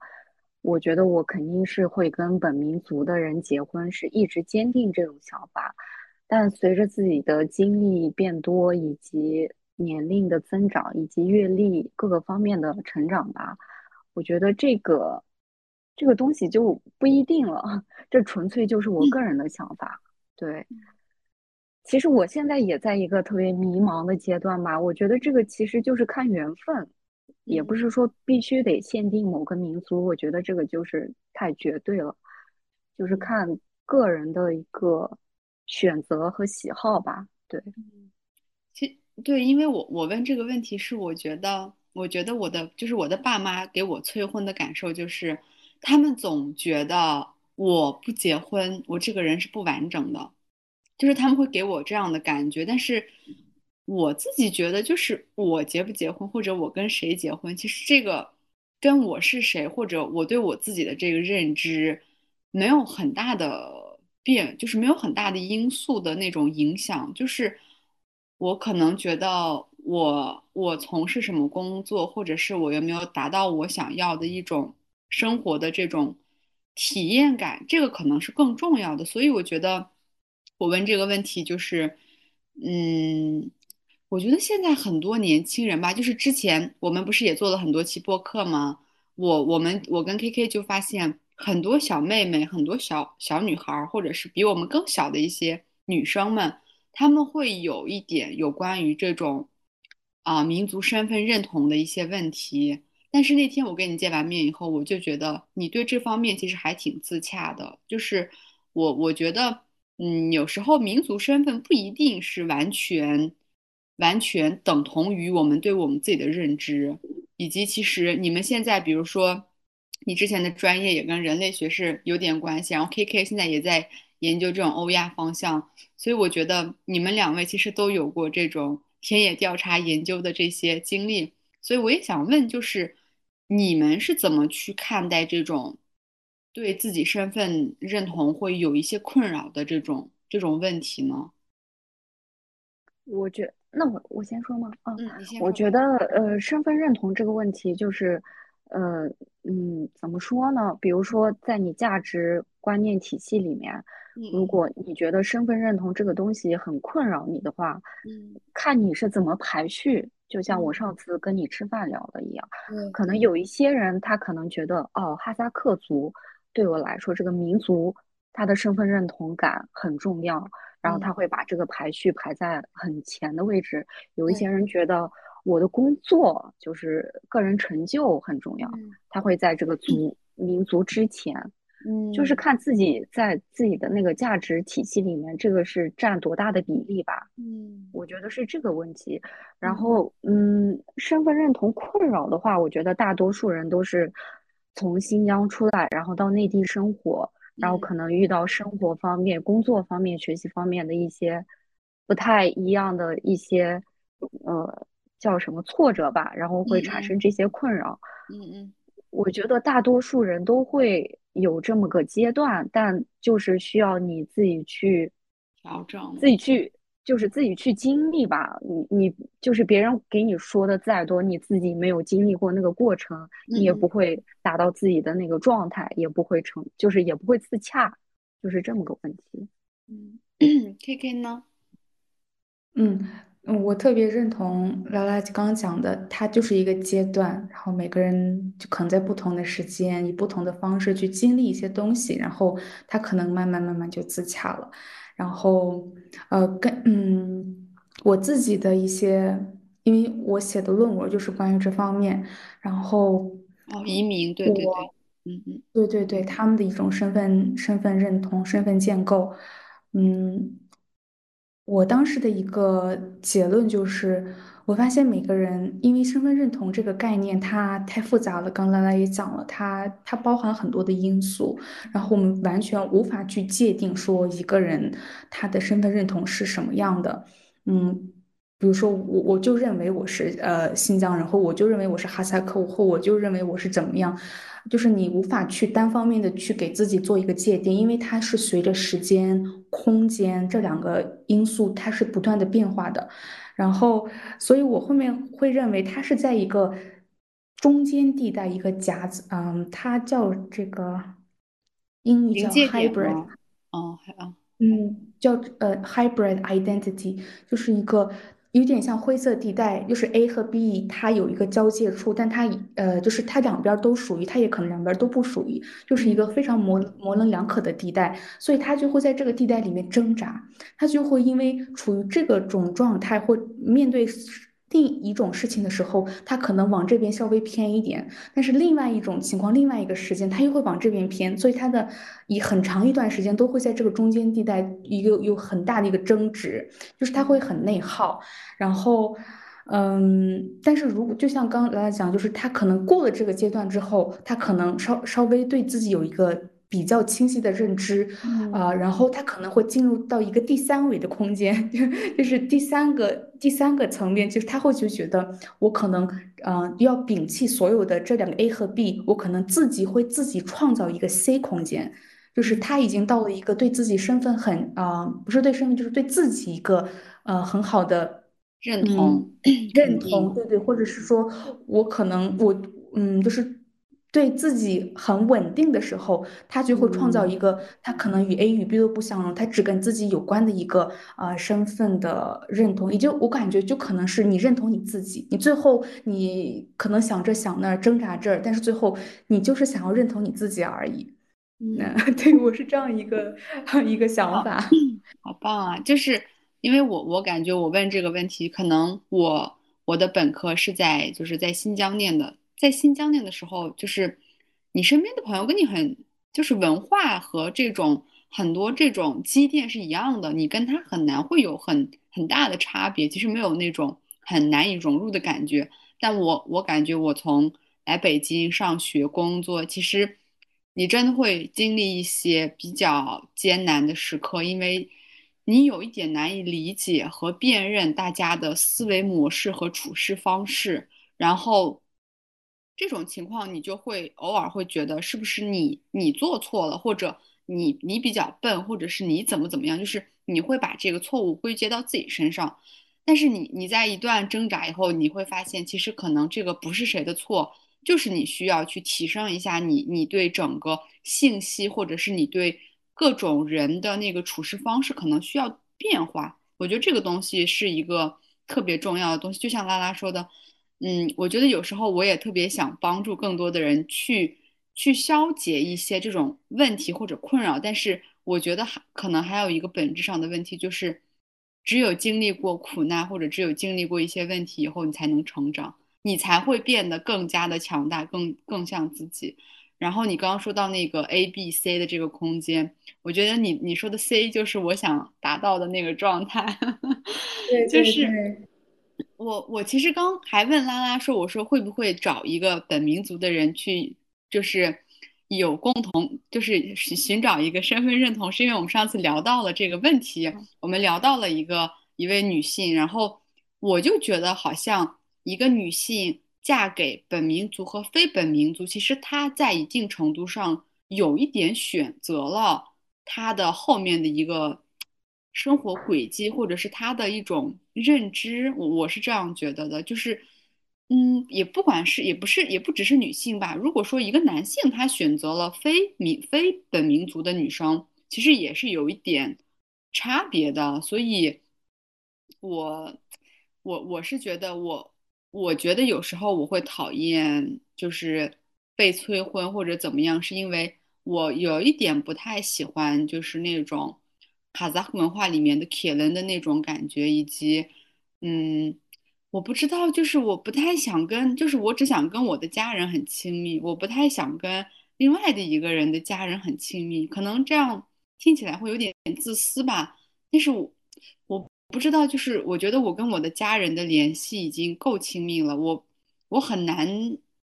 我觉得我肯定是会跟本民族的人结婚，是一直坚定这种想法。但随着自己的经历变多，以及年龄的增长，以及阅历各个方面的成长吧，我觉得这个这个东西就不一定了，这纯粹就是我个人的想法。对，其实我现在也在一个特别迷茫的阶段吧，我觉得这个其实就是看缘分，也不嗯。是说必须得限定某个民族，我觉得这个就是太绝对了，就是嗯看个人的一个选择和喜好吧。对，其对，因为我我问这个问题是，我觉得，我觉得我的就是我的爸妈给我催婚的感受就是，他们总觉得我不结婚，我这个人是不完整的，就是他们会给我这样的感觉。但是我自己觉得，就是我结不结婚，或者我跟谁结婚，其实这个跟我是谁，或者我对我自己的这个认知，没有很大的变，就是没有很大的因素的那种影响。就是我可能觉得我我从事什么工作，或者是我有没有达到我想要的一种生活的这种体验感，这个可能是更重要的。所以我觉得我问这个问题就是，嗯。我觉得现在很多年轻人吧，就是之前我们不是也做了很多期播客吗？我我们我跟 KK 就发现很多小妹妹，很多小小女孩儿，或者是比我们更小的一些女生们，她们会有一点有关于这种啊、民族身份认同的一些问题。但是那天我跟你见完面以后，我就觉得你对这方面其实还挺自洽的。就是我我觉得，嗯，有时候民族身份不一定是完全完全等同于我们对我们自己的认知。以及其实你们现在，比如说你之前的专业也跟人类学是有点关系，然后 KK 现在也在研究这种欧亚方向，所以我觉得你们两位其实都有过这种田野调查研究的这些经历，所以我也想问，就是你们是怎么去看待这种对自己身份认同会有一些困扰的这种这种问题呢？我觉，那我我先说吗？啊，嗯，你先说。我觉得呃，身份认同这个问题就是，呃，嗯，怎么说呢？比如说，在你价值观念体系里面，如嗯。果你觉得身份认同这个东西很困扰你的话，嗯。看你是怎么排序。就像我嗯。上次跟你吃饭聊的一样，嗯可能有一些人他可能觉得，哦，哈萨克族对我来说这个民族，他的身份认同感很重要，然后他嗯会把这个排序排在很前的位置。有一些人觉得我的工作就是个人成就很重要，嗯。他会在这个族民族之前，嗯就是嗯。看自己在自己的那个价值体系里面，这个是占多大的比例吧。嗯。我觉得是这个问题。然嗯。后，嗯，身份认同困扰的话，我觉得大多数人都是从新疆出来，然后到内地生活，然后嗯。可能遇到生活方面、工作方面、学习方面的一些不太一样的一些，呃，叫什么挫折吧，然后会产嗯生这些困扰。嗯嗯我觉得大多数人都会有这么个阶段，但就是需要你自己去，调整自己去，就是自己去经历吧。你你就是别人给你说的再多，你自己没有经历过那个过程，你也不会达到自己的那个状态，也不会成，就是也不会自洽，就是这么个问题。嗯，K K 呢？嗯嗯，我特别认同拉拉刚刚讲的，它就是一个阶段，然后每个人就可能在不同的时间，以不同的方式去经历一些东西，然后他可能慢慢慢慢就自洽了。然后，呃，跟嗯，我自己的一些，因为我写的论文就是关于这方面，然后哦，移民，对对对，我。嗯嗯对对对，他们的一种身份身份认同、身份建构，嗯，我当时的一个结论就是，我发现每个人因为身份认同这个概念它太复杂了，刚拉拉也讲了，它它包含很多的因素，然后我们完全无法去界定说一个人他的身份认同是什么样的，嗯。比如说我我就认为我是呃新疆人，或我就认为我是哈萨克，或我就认为我是怎么样，就是你无法去单方面的去给自己做一个界定，因为它是随着时间、空间这两个因素，它是不断的变化的。然后，所以我后面会认为它是在一个中间地带，一个夹子，嗯，它叫这个英语叫 hybrid。哦，啊，嗯，叫呃 hybrid identity，就是一个有点像灰色地带，就是 A 和 B 它有一个交界处，但它呃就是它两边都属于，它也可能两边都不属于，就是一个非常模模棱两可的地带，所以它就会在这个地带里面挣扎，它就会因为处于这个种状态或面对第一种事情的时候，它可能往这边稍微偏一点。但是另外一种情况，另外一个时间，它又会往这边偏，所以它的以很长一段时间都会在这个中间地带一个有很大的一个争执，就是它会很内耗，然后。嗯，但是如果就像刚刚来讲，就是他可能过了这个阶段之后，他可能稍稍微对自己有一个比较清晰的认知，啊、嗯然后他可能会进入到一个第三维的空间，就就是第三个第三个层面，就是他会就觉得我可能呃要摒弃所有的这两个 A 和 B，我可能自己会自己创造一个 C 空间，就是他已经到了一个对自己身份很啊、呃不是对身份，就是对自己一个呃很好的。认嗯，同认同，对对，或者是说我可能我嗯，就是对自己很稳定的时候，他就会创造嗯一个他可能与 A 与 B 都不相容，他只跟自己有关的一个呃身份的认同，也就我感觉就可能是你认同你自己，你最后你可能想这想那儿挣扎这儿，但是最后你就是想要认同你自己而已。那嗯。对我是这样一个 一个想好，法。好棒啊！就是因为我我感觉我问这个问题，可能我我的本科是在就是在新疆念的，在新疆念的时候，就是你身边的朋友跟你很就是文化和这种很多这种积淀是一样的，你跟他很难会有很很大的差别，其实没有那种很难以融入的感觉。但我我感觉我从来北京上学工作，其实你真的会经历一些比较艰难的时刻，因为你有一点难以理解和辨认大家的思维模式和处事方式，然后这种情况你就会偶尔会觉得是不是你你做错了，或者你你比较笨，或者是你怎么怎么样，就是你会把这个错误归结到自己身上。但是你你在一段挣扎以后，你会发现其实可能这个不是谁的错，就是你需要去提升一下你你对整个信息或者是你对各种人的那个处事方式可能需要变化。我觉得这个东西是一个特别重要的东西，就像拉拉说的，嗯，我觉得有时候我也特别想帮助更多的人去去消解一些这种问题或者困扰，但是我觉得还可能还有一个本质上的问题，就是只有经历过苦难或者只有经历过一些问题以后，你才能成长，你才会变得更加的强大，更更像自己。然后你刚刚说到那个 A、B、C 的这个空间，我觉得你你说的 C 就是我想达到的那个状态，对，就是我我其实刚还问拉拉说，我说会不会找一个本民族的人去，就是有共同，就是寻寻找一个身份认同，是因为我们上次聊到了这个问题，我们聊到了一个一位女性，然后我就觉得好像一个女性。嫁给本民族和非本民族，其实她在一定程度上有一点选择了她的后面的一个生活轨迹，或者是她的一种认知。我我是这样觉得的，就是，嗯，也不管是也不是也不只是女性吧。如果说一个男性他选择了非民非本民族的女生，其实也是有一点差别的。所以，我我我是觉得我。我觉得有时候我会讨厌，就是被催婚或者怎么样，是因为我有一点不太喜欢，就是那种哈萨克文化里面的铁人的那种感觉，以及，嗯，我不知道，就是我不太想跟，就是我只想跟我的家人很亲密，我不太想跟另外的一个人的家人很亲密，可能这样听起来会有点自私吧，但是我我。不知道，就是我觉得我跟我的家人的联系已经够亲密了，我我很难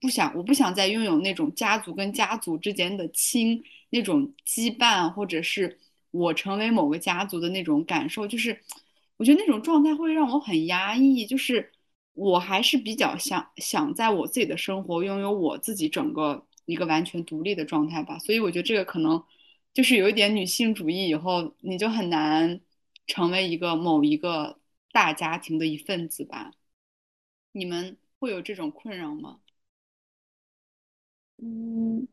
不想，我不想再拥有那种家族跟家族之间的亲那种羁绊，或者是我成为某个家族的那种感受，就是我觉得那种状态会让我很压抑，就是我还是比较想想在我自己的生活拥有我自己整个一个完全独立的状态吧，所以我觉得这个可能就是有一点女性主义，以后你就很难。成为一个某一个大家庭的一份子吧，你们会有这种困扰吗？嗯，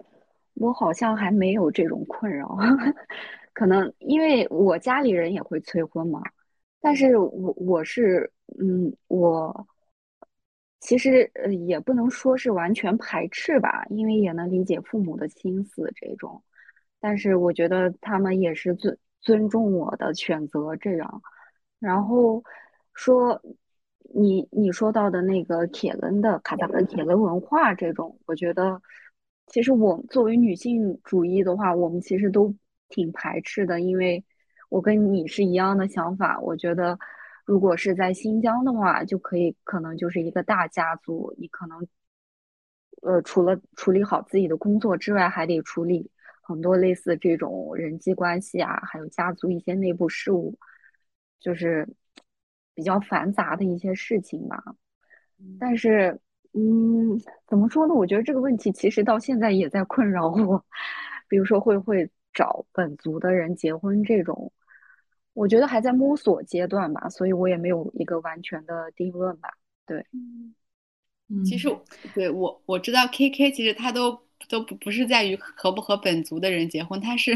我好像还没有这种困扰，可能因为我家里人也会催婚嘛。但是我我是嗯，我其实呃也不能说是完全排斥吧，因为也能理解父母的心思这种。但是我觉得他们也是尊。尊重我的选择，这样，然后说你你说到的那个铁伦的卡达的铁伦文化这种，我觉得其实我作为女性主义的话，我们其实都挺排斥的，因为我跟你是一样的想法。我觉得如果是在新疆的话，就可以可能就是一个大家族，你可能呃除了处理好自己的工作之外，还得处理。很多类似这种人际关系啊，还有家族一些内部事务，就是比较繁杂的一些事情吧。但是，嗯，怎么说呢？我觉得这个问题其实到现在也在困扰我。比如说，会不会找本族的人结婚这种，我觉得还在摸索阶段吧，所以我也没有一个完全的定论吧。对，嗯，其实对我我知道 K K，其实他都。都不不是在于和不和本族的人结婚，他是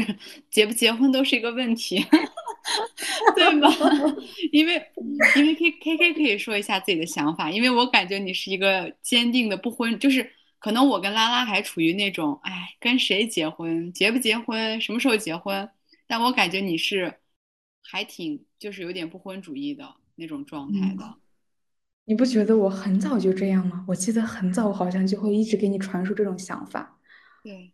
结不结婚都是一个问题，对吗？因为因为 K K K 可以说一下自己的想法，因为我感觉你是一个坚定的不婚，就是可能我跟拉拉还处于那种哎跟谁结婚，结不结婚，什么时候结婚？但我感觉你是还挺就是有点不婚主义的那种状态的。你不觉得我很早就这样吗？我记得很早，好像就会一直给你传输这种想法。对，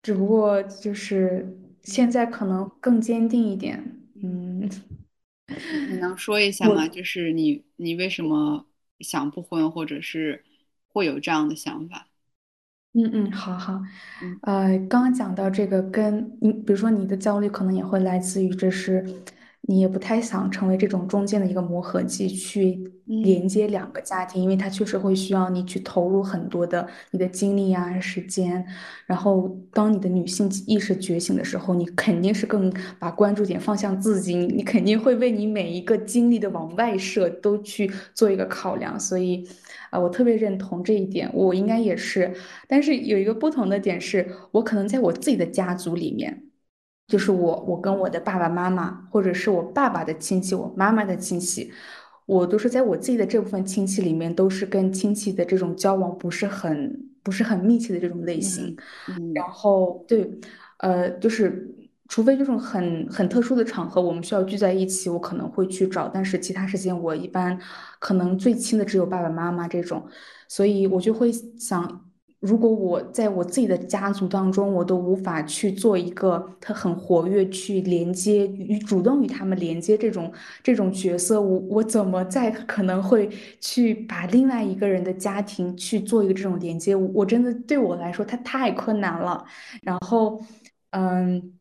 只不过就是现在可能更坚定一点。嗯，你能说一下吗？就是你你为什么想不婚，或者是会有这样的想法？嗯嗯，好好。呃，刚刚讲到这个，跟你比如说你的焦虑可能也会来自于这是。你也不太想成为这种中间的一个磨合剂，去连接两个家庭，因为它确实会需要你去投入很多的你的精力啊、时间。然后，当你的女性意识觉醒的时候，你肯定是更把关注点放向自己，你你肯定会为你每一个精力的往外射都去做一个考量。所以，啊，我特别认同这一点，我应该也是。但是有一个不同的点是，我可能在我自己的家族里面。就是我，我跟我的爸爸妈妈，或者是我爸爸的亲戚，我妈妈的亲戚，我都是在我自己的这部分亲戚里面，都是跟亲戚的这种交往不是很不是很密切的这种类型。然后对，呃，就是除非这种很很特殊的场合，我们需要聚在一起，我可能会去找，但是其他时间我一般可能最亲的只有爸爸妈妈这种，所以我就会想。如果我在我自己的家族当中，我都无法去做一个他很活跃去连接与主动与他们连接这种这种角色，我我怎么再可能会去把另外一个人的家庭去做一个这种连接？我真的对我来说，它太困难了。然后，嗯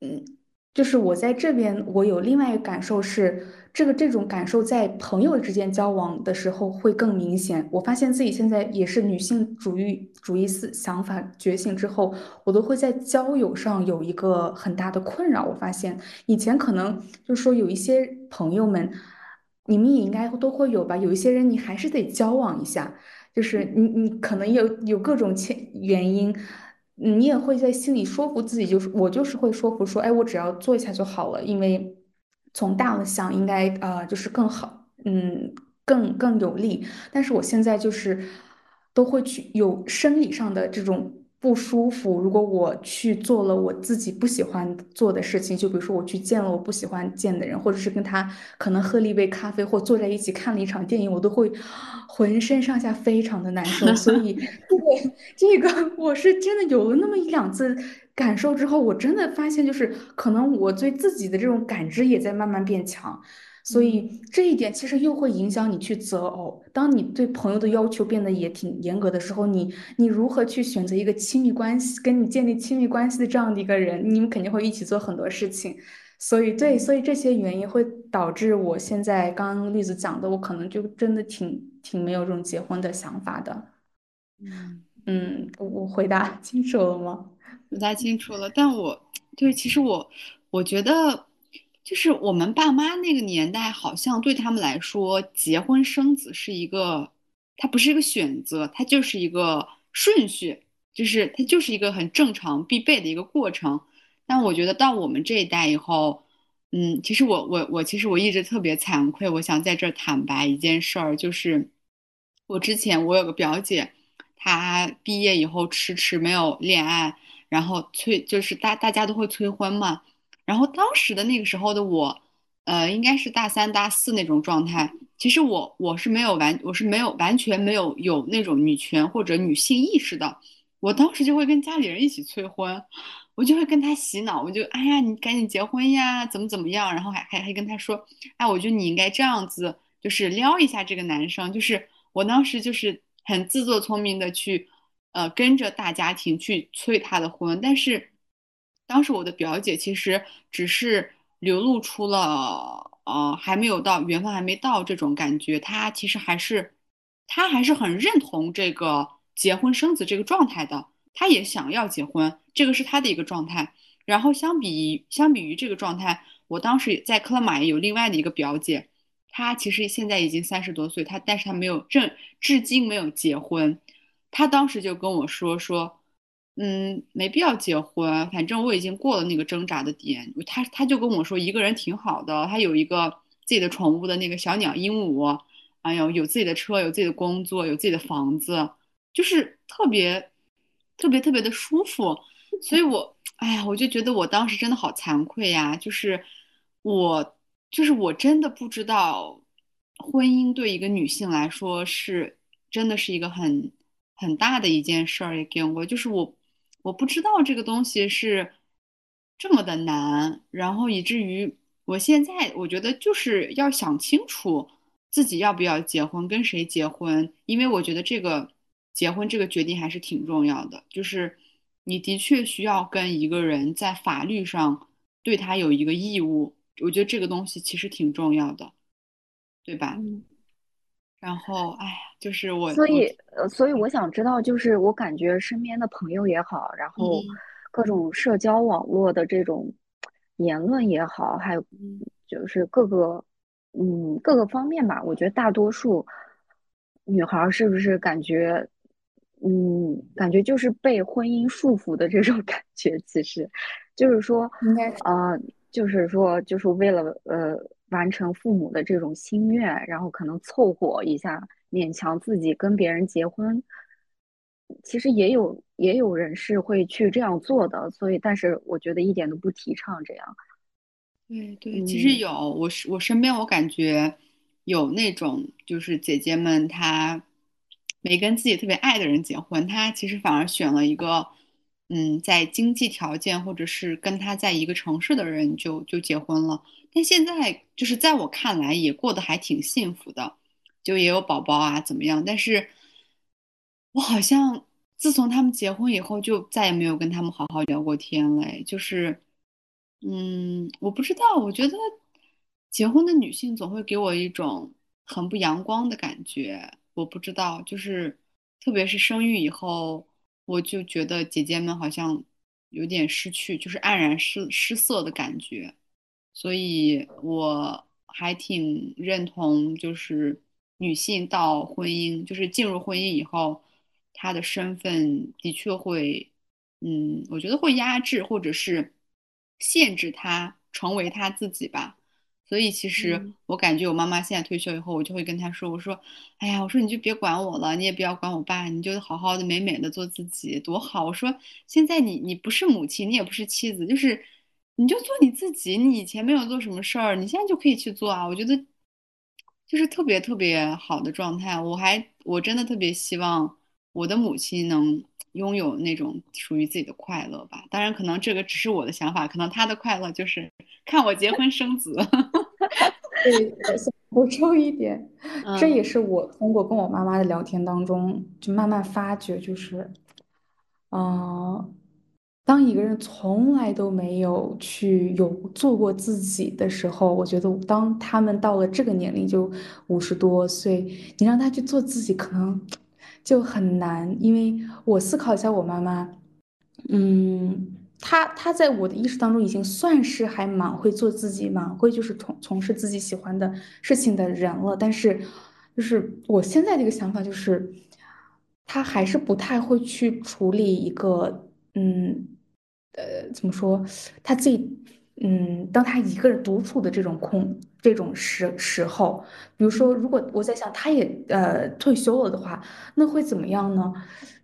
嗯，就是我在这边，我有另外一个感受是。这个这种感受在朋友之间交往的时候会更明显。我发现自己现在也是女性主义主义思想法觉醒之后，我都会在交友上有一个很大的困扰。我发现以前可能就是说有一些朋友们，你们也应该都会有吧。有一些人你还是得交往一下，就是你你可能有有各种前原因，你也会在心里说服自己，就是我就是会说服说，哎，我只要做一下就好了，因为。从大了想，应该呃就是更好，嗯，更更有利。但是我现在就是都会去有生理上的这种不舒服。如果我去做了我自己不喜欢做的事情，就比如说我去见了我不喜欢见的人，或者是跟他可能喝了一杯咖啡，或坐在一起看了一场电影，我都会浑身上下非常的难受。所以，对这个我是真的有了那么一两次。感受之后，我真的发现，就是可能我对自己的这种感知也在慢慢变强，所以这一点其实又会影响你去择偶。当你对朋友的要求变得也挺严格的时候，你你如何去选择一个亲密关系，跟你建立亲密关系的这样的一个人，你们肯定会一起做很多事情。所以对，所以这些原因会导致我现在刚刚例子讲的，我可能就真的挺挺没有这种结婚的想法的。嗯嗯，我回答 清楚了吗？不太清楚了，但我对其实我我觉得，就是我们爸妈那个年代，好像对他们来说，结婚生子是一个，它不是一个选择，它就是一个顺序，就是它就是一个很正常必备的一个过程。但我觉得到我们这一代以后，嗯，其实我我我其实我一直特别惭愧，我想在这儿坦白一件事儿，就是我之前我有个表姐，她毕业以后迟迟没有恋爱。然后催就是大大家都会催婚嘛，然后当时的那个时候的我，呃，应该是大三大四那种状态。其实我我是没有完我是没有完全没有有那种女权或者女性意识的。我当时就会跟家里人一起催婚，我就会跟他洗脑，我就哎呀你赶紧结婚呀，怎么怎么样，然后还还还跟他说，哎，我觉得你应该这样子，就是撩一下这个男生，就是我当时就是很自作聪明的去。呃，跟着大家庭去催他的婚，但是当时我的表姐其实只是流露出了呃还没有到缘分还没到这种感觉，她其实还是她还是很认同这个结婚生子这个状态的，她也想要结婚，这个是她的一个状态。然后相比相比于这个状态，我当时在克拉玛有另外的一个表姐，她其实现在已经三十多岁，她但是她没有正至今没有结婚。他当时就跟我说说，嗯，没必要结婚，反正我已经过了那个挣扎的点。他他就跟我说，一个人挺好的，他有一个自己的宠物的那个小鸟鹦鹉，哎呦，有自己的车，有自己的工作，有自己的房子，就是特别特别特别的舒服。所以我，哎呀，我就觉得我当时真的好惭愧呀，就是我就是我真的不知道，婚姻对一个女性来说是真的是一个很。很大的一件事儿也给我，就是我我不知道这个东西是这么的难，然后以至于我现在我觉得就是要想清楚自己要不要结婚，跟谁结婚，因为我觉得这个结婚这个决定还是挺重要的，就是你的确需要跟一个人在法律上对他有一个义务，我觉得这个东西其实挺重要的，对吧？然后，哎呀，就是我，所以呃，所以我想知道，就是我感觉身边的朋友也好，然后嗯。各种社交网络的这种言论也好，还有嗯。就是各个嗯各个方面吧，我觉得大多数女孩儿是不是感觉嗯感觉就是被婚姻束缚的这种 感觉，其实。就是说应该是呃就是说就是为了呃完成父母的这种心愿，然后可能凑合一下，勉强自己跟别人结婚。其实也有也有人是会去这样做的，所以但是我觉得一点都不提倡这样。对对，其实嗯有，我是我身边我感觉有那种就是姐姐们，她没跟自己特别爱的人结婚，她其实反而选了一个，嗯，在经济条件或者是跟他在一个城市的人就就结婚了。但现在就是在我看来也过得还挺幸福的，就也有宝宝啊怎么样？但是我好像自从他们结婚以后，就再也没有跟他们好好聊过天嘞，就是。嗯，我不知道，我觉得结婚的女性总会给我一种很不阳光的感觉。我不知道，就是特别是生育以后，我就觉得姐姐们好像有点失去，就是黯然失失色的感觉。所以我还挺认同，就是女性到婚姻，就是进入婚姻以后，她的身份的确会。嗯，我觉得会压制或者是限制他成为他自己吧。所以其实嗯我感觉我妈妈现在退休以后，我就会跟她说：“我说，哎呀，我说你就别管我了，你也不要管我爸，你就好好的美美的做自己，多好。”我说现在你你不是母亲，你也不是妻子，就是你就做你自己。你以前没有做什么事儿，你现在就可以去做啊。我觉得就是特别特别好的状态。我还我真的特别希望我的母亲能拥有那种属于自己的快乐吧。当然，可能这个只是我的想法，可能他的快乐就是看我结婚生子。对，我想补充一点，这嗯也是我通过跟我妈妈的聊天当中，就慢慢发觉，就是，嗯、当一个人从来都没有去有做过自己的时候，我觉得当他们到了这个年龄，就五十多岁，你让他去做自己，可能就很难。因为我思考一下我妈妈。嗯，她她在我的意识当中已经算是还蛮会做自己，蛮会就是从从事自己喜欢的事情的人了。但是，就是我现在这个想法就是，他还是不太会去处理一个，嗯，呃，怎么说，他自己，嗯，当他一个人独处的这种空这种时时候，比如说，如果我在想他也呃退休了的话。那会怎么样呢？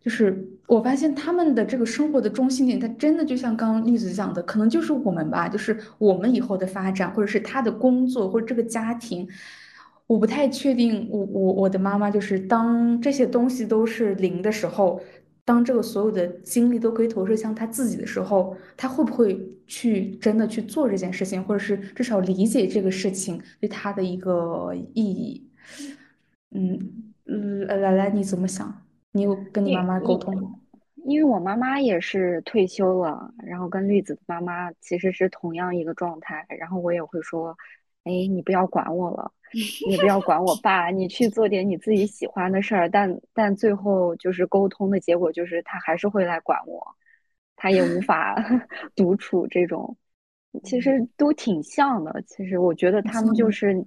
就是我发现他们的这个生活的中心点，它真的就像刚刚栗子讲的，可能就是我们吧，就是我们以后的发展，或者是他的工作，或者这个家庭。我不太确定我，我我的妈妈就是当这些东西都是零的时候，当这个所有的精力都可以投射向他自己的时候，他会不会去真的去做这件事情，或者是至少理解这个事情对他的一个意义？嗯，嗯，来来，你怎么想？你有跟你妈妈沟通吗？因为我妈妈也是退休了，然后跟绿子的妈妈其实是同样一个状态，然后我也会说，哎，你不要管我了，你不要管我爸，你去做点你自己喜欢的事儿。但但最后就是沟通的结果就是他还是会来管我，他也无法 独处这种，其实都挺像的。其实我觉得他们就是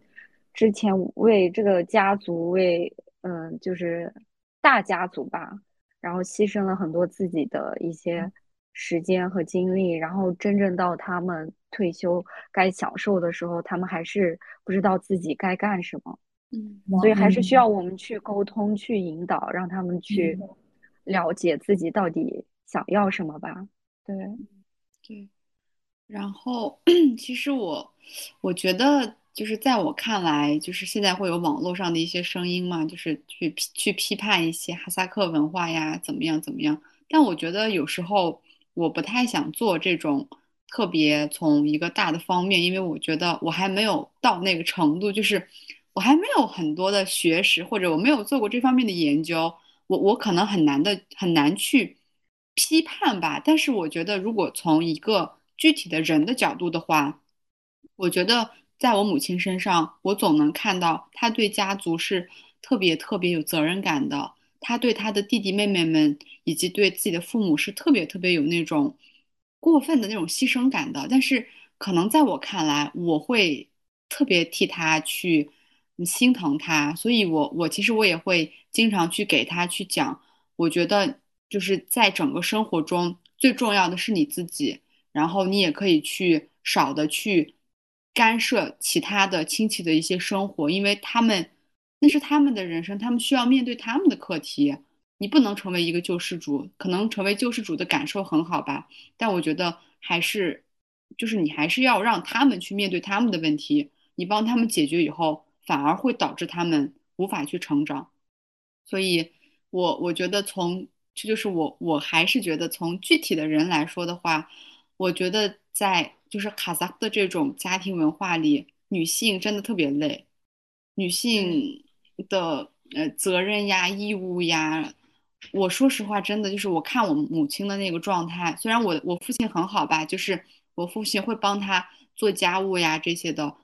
之前为这个家族为嗯，就是大家族吧。然后牺牲了很多自己的一些时间和精力，然后真正到他们退休该享受的时候，他们还是不知道自己该干什么，嗯所以还是需嗯要我们去沟通、去引导，让他们去嗯了解自己到底想要什么吧。对，对。然后，其实我我觉得，就是在我看来，就是现在会有网络上的一些声音嘛，就是去批去批判一些哈萨克文化呀，怎么样怎么样。但我觉得有时候我不太想做这种特别从一个大的方面，因为我觉得我还没有到那个程度，就是我还没有很多的学识，或者我没有做过这方面的研究，我我可能很难的很难去。批判吧，但是我觉得，如果从一个具体的人的角度的话，我觉得在我母亲身上，我总能看到她对家族是特别特别有责任感的。他对他的弟弟妹妹们以及对自己的父母是特别特别有那种过分的那种牺牲感的。但是可能在我看来，我会特别替他去心疼他，所以我我其实我也会经常去给他去讲，我觉得就是在整个生活中最重要的是你自己。然后你也可以去少的去干涉其他的亲戚的一些生活，因为他们那是他们的人生，他们需要面对他们的课题。你不能成为一个救世主，可能成为救世主的感受很好吧，但我觉得还是就是你还是要让他们去面对他们的问题，你帮他们解决以后，反而会导致他们无法去成长。所以，我我觉得从这就是我我还是觉得从具体的人来说的话。我觉得在就是卡萨克的这种家庭文化里，女性真的特别累，女性的呃责任呀、义务呀，我说实话，真的就是我看我母亲的那个状态，虽然我我父亲很好吧，就是我父亲会帮他做家务呀这些的，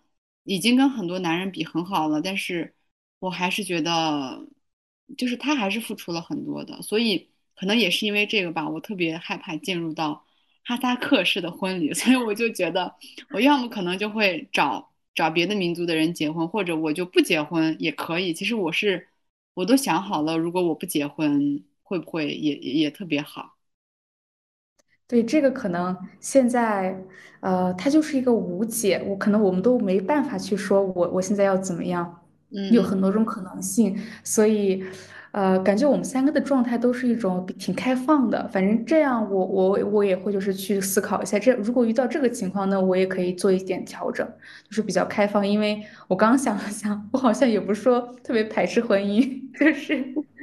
已经跟很多男人比很好了，但是我还是觉得，就是他还是付出了很多的，所以可能也是因为这个吧，我特别害怕进入到。哈萨克式的婚礼，所以我就觉得，我要么可能就会找找别的民族的人结婚，或者我就不结婚也可以。其实我是，我都想好了，如果我不结婚，会不会也也特别好？对，这个可能现在，呃，它就是一个无解，我可能我们都没办法去说我我现在要怎么样，嗯有嗯很多种可能性，所以。呃，感觉我们三个的状态都是一种挺开放的，反正这样我我我也会就是去思考一下，这如果遇到这个情况呢，我也可以做一点调整，就是比较开放。因为我刚想了想，我好像也不是说特别排斥婚姻，就是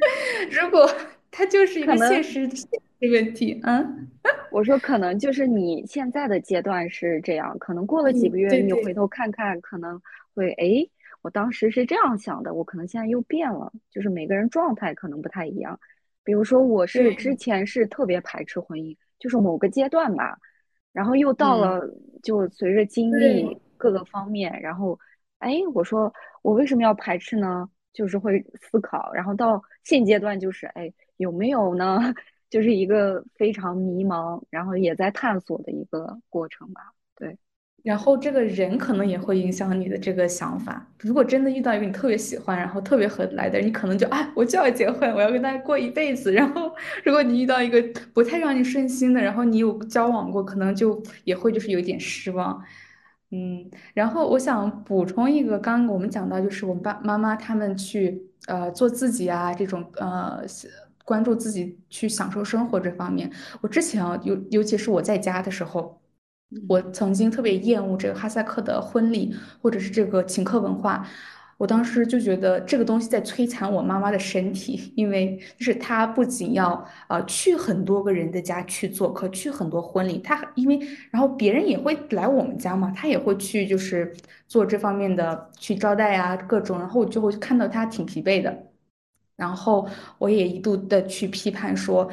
如果它就是一个现实现实问题，嗯，我说可能就是你现在的阶段是这样，可能过了几个嗯，月，你回。头看看，可能会，诶，我当时是这样想的，我可能现在又变了，就是每个人状态可能不太一样。比如说，我是之前是特别排斥婚姻，就是某个阶段吧，然后又到嗯了，就随着经历。各个方面，然后，哎，我说我为什么要排斥呢？就是会思考，然后到现阶段就是，哎，有没有呢？就是一个非常迷茫，然后也在探索的一个过程吧。对，然后这个人可能也会影响你的这个想法。如果真的遇到一个你特别喜欢，然后特别合得来的人，你可能就啊，我就要结婚，我要跟他过一辈子。然后，如果你遇到一个不太让你顺心的，然后你有交往过，可能就也会就是有一点失望。嗯，然后我想补充一个，刚刚我们讲到，就是我们爸妈妈他们去呃做自己啊，这种呃关注自己去享受生活这方面。我之前啊，尤尤其是我在家的时候，我曾经特别厌恶这个哈萨克的婚礼，或者是这个请客文化。我当时就觉得这个东西在摧残我妈妈的身体，因为就是她不仅要呃去很多个人的家去做客，去很多婚礼，她因为然后别人也会来我们家嘛，她也会去就是做这方面的去招待啊各种，然后我就会看到她挺疲惫的。然后我也一度的去批判说，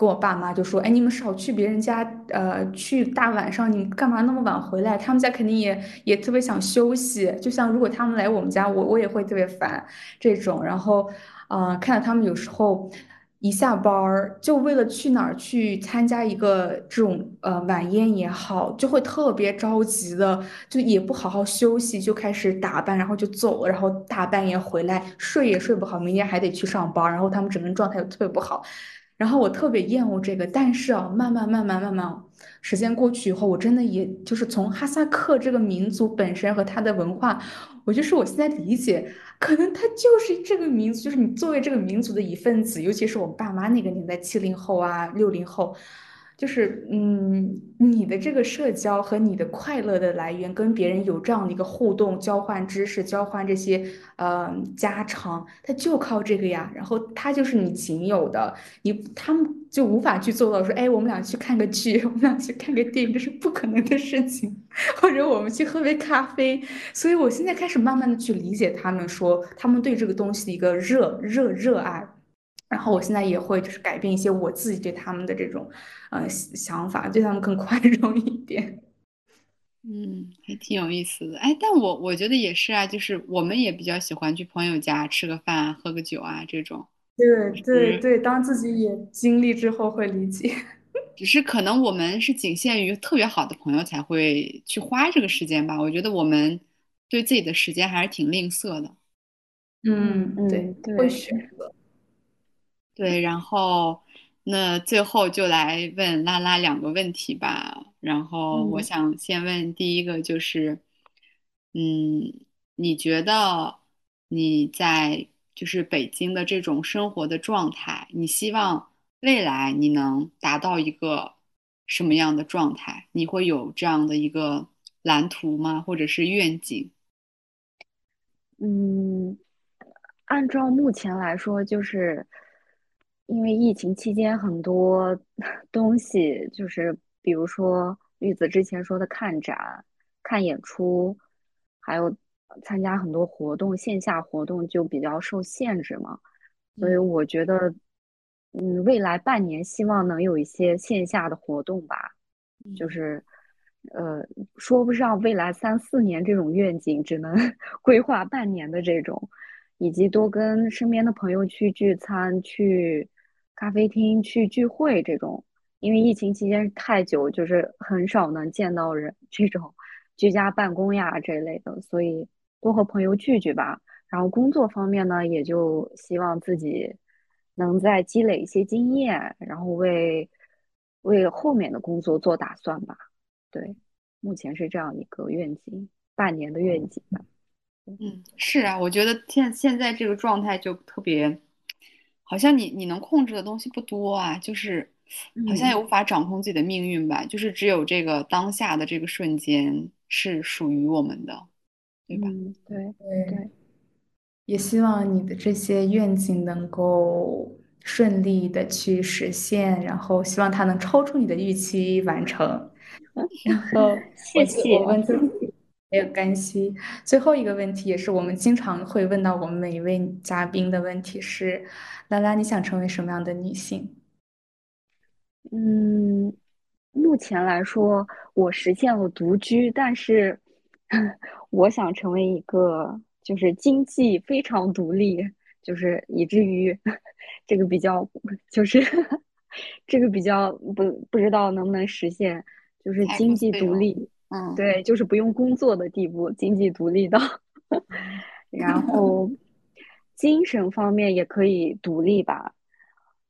跟我爸妈就说，哎，你们少去别人家，呃，去大晚上，你干嘛那么晚回来？他们家肯定也也特别想休息，就像如果他们来我们家，我我也会特别烦这种。然后，呃，看到他们有时候一下班儿，就为了去哪儿去参加一个这种呃晚宴也好，就会特别着急的。就也不好好休息，就开始打扮，然后就走，然后大半夜回来，睡也睡不好，明天还得去上班，然后他们整个人状态又特别不好，然后我特别厌恶这个，但是啊，慢慢慢慢慢慢，时间过去以后，我真的也就是从哈萨克这个民族本身和他的文化，我就是我现在理解，可能他就是这个民族，就是你作为这个民族的一份子，尤其是我爸妈那个年代，七零后啊，六零后。就是嗯，你的这个社交和你的快乐的来源，跟别人有这样的一个互动、交换知识、交换这些呃家常，它就靠这个呀。然后它就是你仅有的，你他们就无法去做到说，哎，我们俩去看个剧，我们俩去看个电影，这是不可能的事情。或者我们去喝杯咖啡。所以我现在开始慢慢的去理解他们说，他们对这个东西的一个热热热爱。然后我现在也会就是改变一些我自己对他们的这种呃想法，对他们更宽容一点。嗯，还挺有意思的。哎，但我我觉得也是啊，就是我们也比较喜欢去朋友家吃个饭、喝个酒啊这种。对对，对，当自己也经历之后会理解。只是可能我们是仅限于特别好的朋友才会去花这个时间吧。我觉得我们对自己的时间还是挺吝啬的。嗯，对，嗯，会，选择。对，然后那最后就来问拉拉两个问题吧。然后我嗯想先问第一个就是，嗯，你觉得你在就是北京的这种生活的状态，你希望未来你能达到一个什么样的状态？你会有这样的一个蓝图吗？或者是愿景？嗯，按照目前来说，就是因为疫情期间很多 东西，就是比如说玉子之前说的看展、看演出，还有参加很多活动，线下活动就比较受限制嘛。所以嗯我觉得，嗯，未来半年希望能有一些线下的活动吧。就嗯是呃，说不上未来三四年这种愿景，只能 规划半年的这种，以及多跟身边的朋友去聚餐、去咖啡厅、去聚会这种。因为疫情期间太久，就是很少能见到人，这种居家办公呀这类的，所以多和朋友聚聚吧。然后工作方面呢，也就希望自己能再积累一些经验，然后为为后面的工作做打算吧。对，目前是这样一个愿景，半年的愿景吧。嗯，是啊，我觉得现现在这个状态就特别，好像你你能控制的东西不多啊，就是好像也嗯无法掌控自己的命运吧，就是只有这个当下的这个瞬间是属于我们的，对吧？嗯，对对，对，也希望你的这些愿景能够顺利的去实现，然后希望它能超出你的预期完成。然后谢谢。没有干系，最后一个问题也是我们经常会问到我们每一位嘉宾的问题是：拉拉，你想成为什么样的女性？嗯，目前来说，我实现了独居，但是 我想成为一个就是经济非常独立，就是以至于 这个比较就是 这个比较不不知道能不能实现，就是经济，独立，嗯。对，就是不用工作的地步，经济独立到 然后 精神方面也可以独立吧，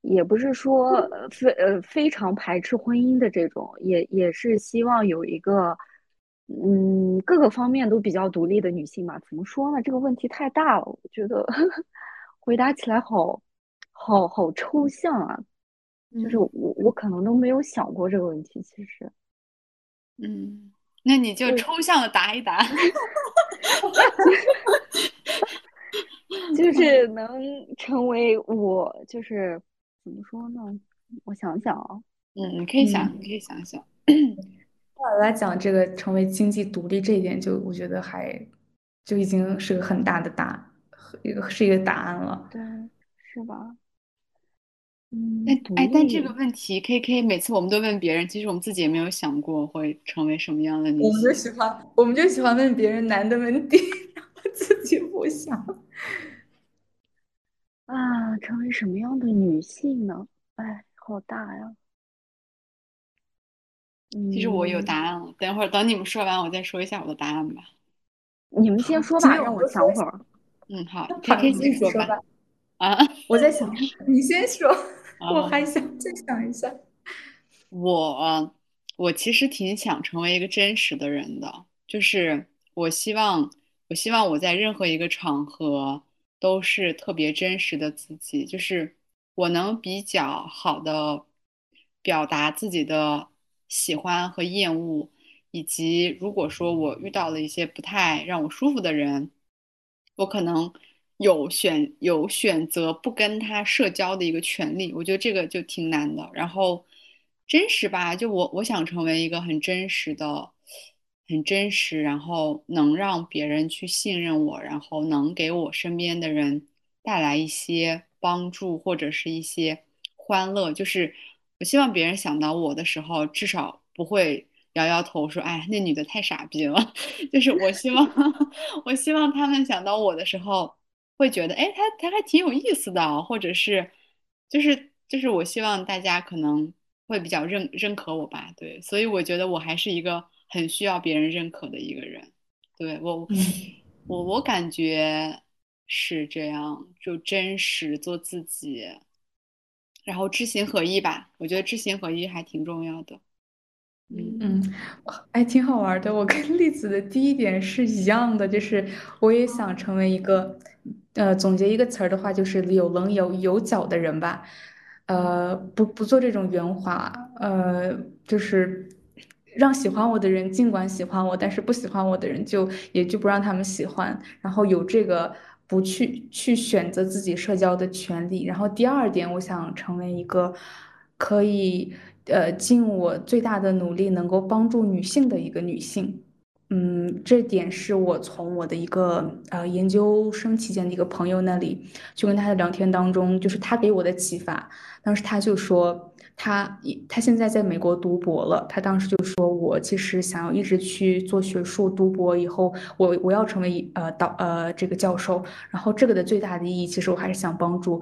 也不是说呃非呃非常排斥婚姻的这种，也也是希望有一个嗯各个方面都比较独立的女性吧。怎么说呢？这个问题太大了，我觉得 回答起来好好好抽象啊，就是嗯。我我可能都没有想过这个问题，其实。嗯，那你就就抽象的答一答，就是能成为我，就是怎么说呢？我想想啊。嗯，你可以想，你嗯，可以想想，对我来讲，这个成为经济独立这一点就，我觉得还就已经是个很大的答，一个是一个答案了。对，是吧？嗯，哎哎，但这个，问题，K K 每次我们都问别人，其实我们自己也没有想过会成为什么样的女我们就性。喜欢，我们就喜欢问别人男的问题，然后自己不想。啊，成为什么样的女性呢？哎，好大呀。其实我有答嗯，案了，等会儿等你们说完，我再说一下我的答案吧。你们先好，说吧，让我。想会儿。嗯，好，K 好，K 你先说吧。啊，我在想，你先说，我哦，还想再想一下。我我其实挺想成为一个真实的人的，就是我希望我希望我在任何一个场合都是特别真实的自己，就是我能比较好的表达自己的喜欢和厌恶，以及如果说我遇到了一些不太让我舒服的人，我可能有选有选择不跟他社交的一个权利，我觉得这个就挺难的。然后真实吧，就我我想成为一个很真实的、很真实，然后能让别人去信任我，然后能给我身边的人带来一些帮助或者是一些欢乐。就是我希望别人想到我的时候，至少不会摇摇头说：“哎，那女的太傻逼了。”就是我希望，我希望他们想到我的时候，会觉得，哎，他他还挺有意思的，或者是，就是就是我希望大家可能会比较认认可我吧。对，所以我觉得我还是一个很需要别人认可的一个人。对我，我我感觉是这样，就真实做自己，然后知行合一吧。我觉得知行合一还挺重要的。嗯，哎，挺好玩的。我跟 栗子的第一点是一样的，就是我也想成为一个，呃，总结一个词儿的话，就是有棱有有角的人吧。呃，不不做这种圆滑，呃，就是让喜欢我的人尽管喜欢我，但是不喜欢我的人就也就不让他们喜欢。然后有这个不去去选择自己社交的权利。然后第二点，我想成为一个可以。呃，尽我最大的努力，能够帮助女性的一个女性，嗯，这点是我从我的一个呃研究生期间的一个朋友那里，就跟他的聊天当中，就是他给我的启发。当时他就说，他他现在在美国读博了，他当时就说，我其实想要一直去做学术，读博以后，我我要成为呃导呃这个教授，然后这个的最大的意义，其实我还是想帮助。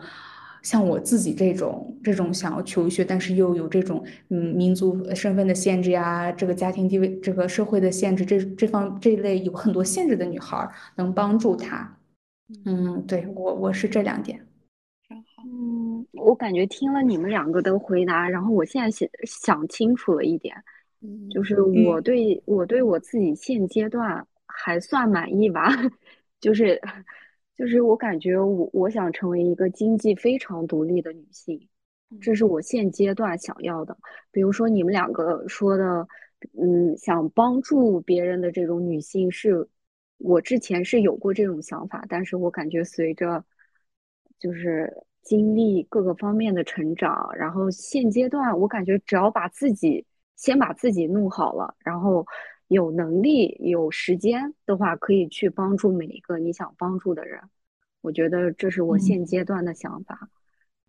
像我自己这种这种想要求学，但是又有这种嗯民族身份的限制呀，这个家庭地位、这个社会的限制，这这方这一类有很多限制的女孩，能帮助她。嗯，对我我是这两点。嗯，我感觉听了你们两个的回答，然后我现在想想清楚了一点，就是我对我对我自己现阶段还算满意吧，就是。就是我感觉我我想成为一个经济非常独立的女性，这是我现阶段想要的。比如说你们两个说的，嗯，想帮助别人的这种女性，是我之前是有过这种想法，但是我感觉随着就是经历各个方面的成长，然后现阶段我感觉只要把自己先把自己弄好了，然后。有能力、有时间的话，可以去帮助每一个你想帮助的人。我觉得这是我现阶段的想法。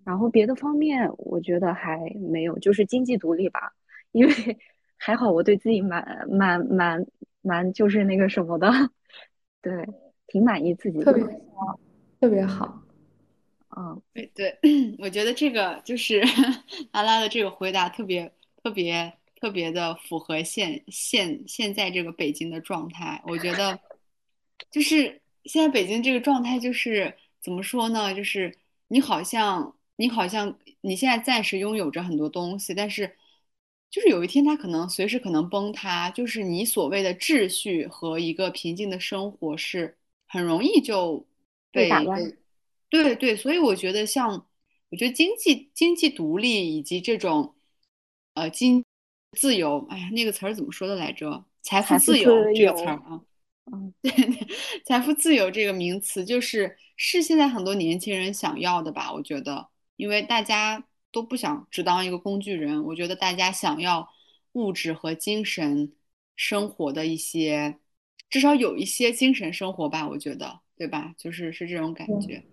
然后别的方面，我觉得还没有，就是经济独立吧。因为还好，我对自己蛮蛮蛮蛮，就是那个什么的，对，挺满意自己的，特别好，特别好。嗯，对对，我觉得这个就是 阿拉的这个回答特别特别。特别的符合现现现在这个北京的状态，我觉得就是现在北京这个状态就是怎么说呢？就是你好像你好像你现在暂时拥有着很多东西，但是就是有一天它可能随时可能崩塌，就是你所谓的秩序和一个平静的生活是很容易就被打乱。对对，所以我觉得像我觉得经济经济独立以及这种呃经。自由，哎呀，那个词儿怎么说的来着？财富自由这个词儿啊，嗯，对，财富自由这个名词就是是现在很多年轻人想要的吧？我觉得，因为大家都不想只当一个工具人，我觉得大家想要物质和精神生活的一些，至少有一些精神生活吧，我觉得，对吧？就是是这种感觉。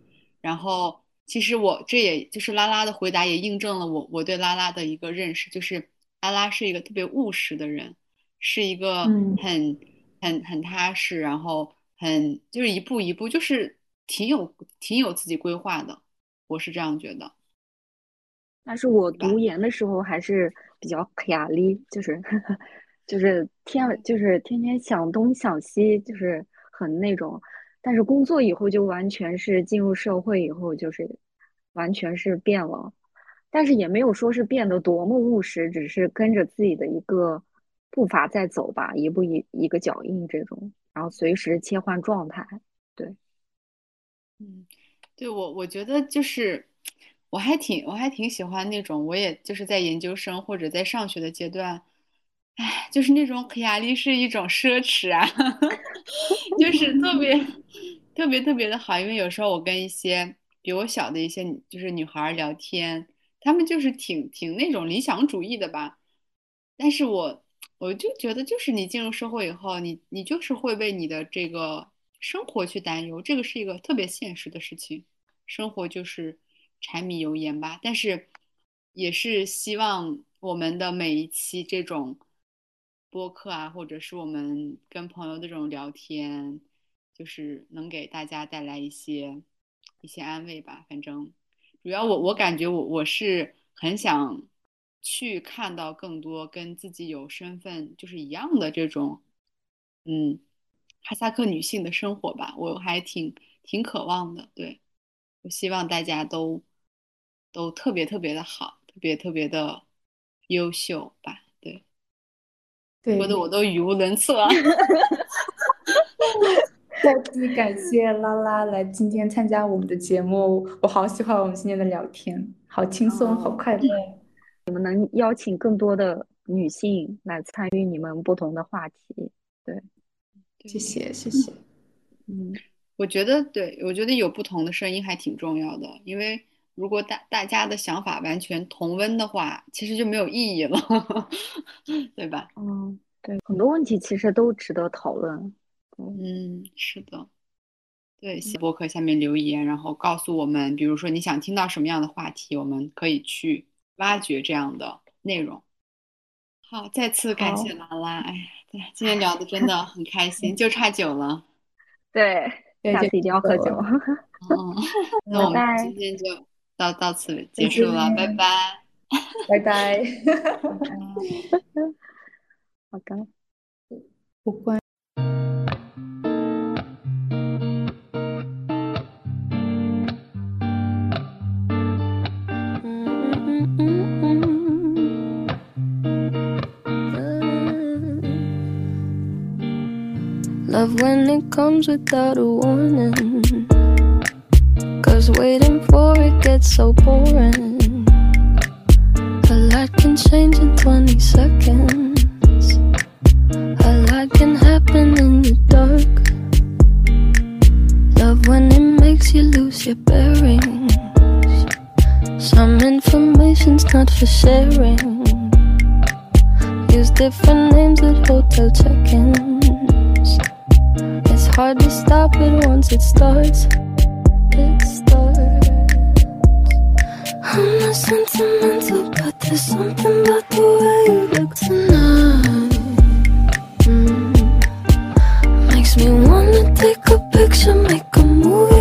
然后，其实我这也就是拉拉的回答也印证了我我对拉拉的一个认识，就是。拉拉是一个特别务实的人，是一个很很很踏实，然后很就是一步一步，就是挺有挺有自己规划的。我是这样觉得。但是我读研的时候还是比较压力，就是 就是天就是天天想东想西，就是很那种。但是工作以后就完全是进入社会以后，就是完全是变了。但是也没有说是变得多么务实，只是跟着自己的一个步伐在走吧，一步一一个脚印这种，然后随时切换状态。对，嗯，对我我觉得就是我还挺我还挺喜欢那种，我也就是在研究生或者在上学的阶段，哎，就是那种可压力是一种奢侈啊，就是特别特别特别的好，因为有时候我跟一些比我小的一些就是女孩聊天。他们就是挺挺那种理想主义的吧，但是我我就觉得，就是你进入社会以后，你你就是会为你的这个生活去担忧，这个是一个特别现实的事情。生活就是柴米油盐吧，但是也是希望我们的每一期这种播客啊，或者是我们跟朋友的这种聊天，就是能给大家带来一些一些安慰吧。反正主要我我感觉我我是很想去看到更多跟自己有身份就是一样的这种，嗯，哈萨克女性的生活吧，我还挺挺渴望的。对，我希望大家都都特别特别的好，特别特别的优秀吧。对，对，说的我都语无伦次了。再次感谢拉拉来今天参加我们的节目，我好喜欢我们今天的聊天，好轻松，好哦快乐。你们能邀请更多的女性来参与你们不同的话题，对，谢谢，谢谢。嗯，我觉得对，我觉得有不同的声音还挺重要的，因为如果大大家的想法完全同温的话，其实就没有意义了，对吧？嗯，对，很多问题其实都值得讨论。嗯，是的，对，写博客下面留言，然后告诉我们，比如说你想听到什么样的话题，我们可以去挖掘这样的内容。好，再次感谢兰兰，哎呀，对，今天聊的真 的很开心，就差酒了。对，对就下次一定要喝酒酒。嗯，那我们今天就到到此结束了，拜见拜。拜拜。好的。不关。Love when it comes without a warning. Cause waiting for it gets so boring. A lot can change in 20 seconds. A lot can happen in the dark. Love when it makes you lose your bearings. Some information's not for sharing. Use different names at hotel check-ins. Hard to stop it once it starts. It starts. I'm not sentimental, but there's something about the way you look tonight. Mm. Makes me wanna take a picture, make a movie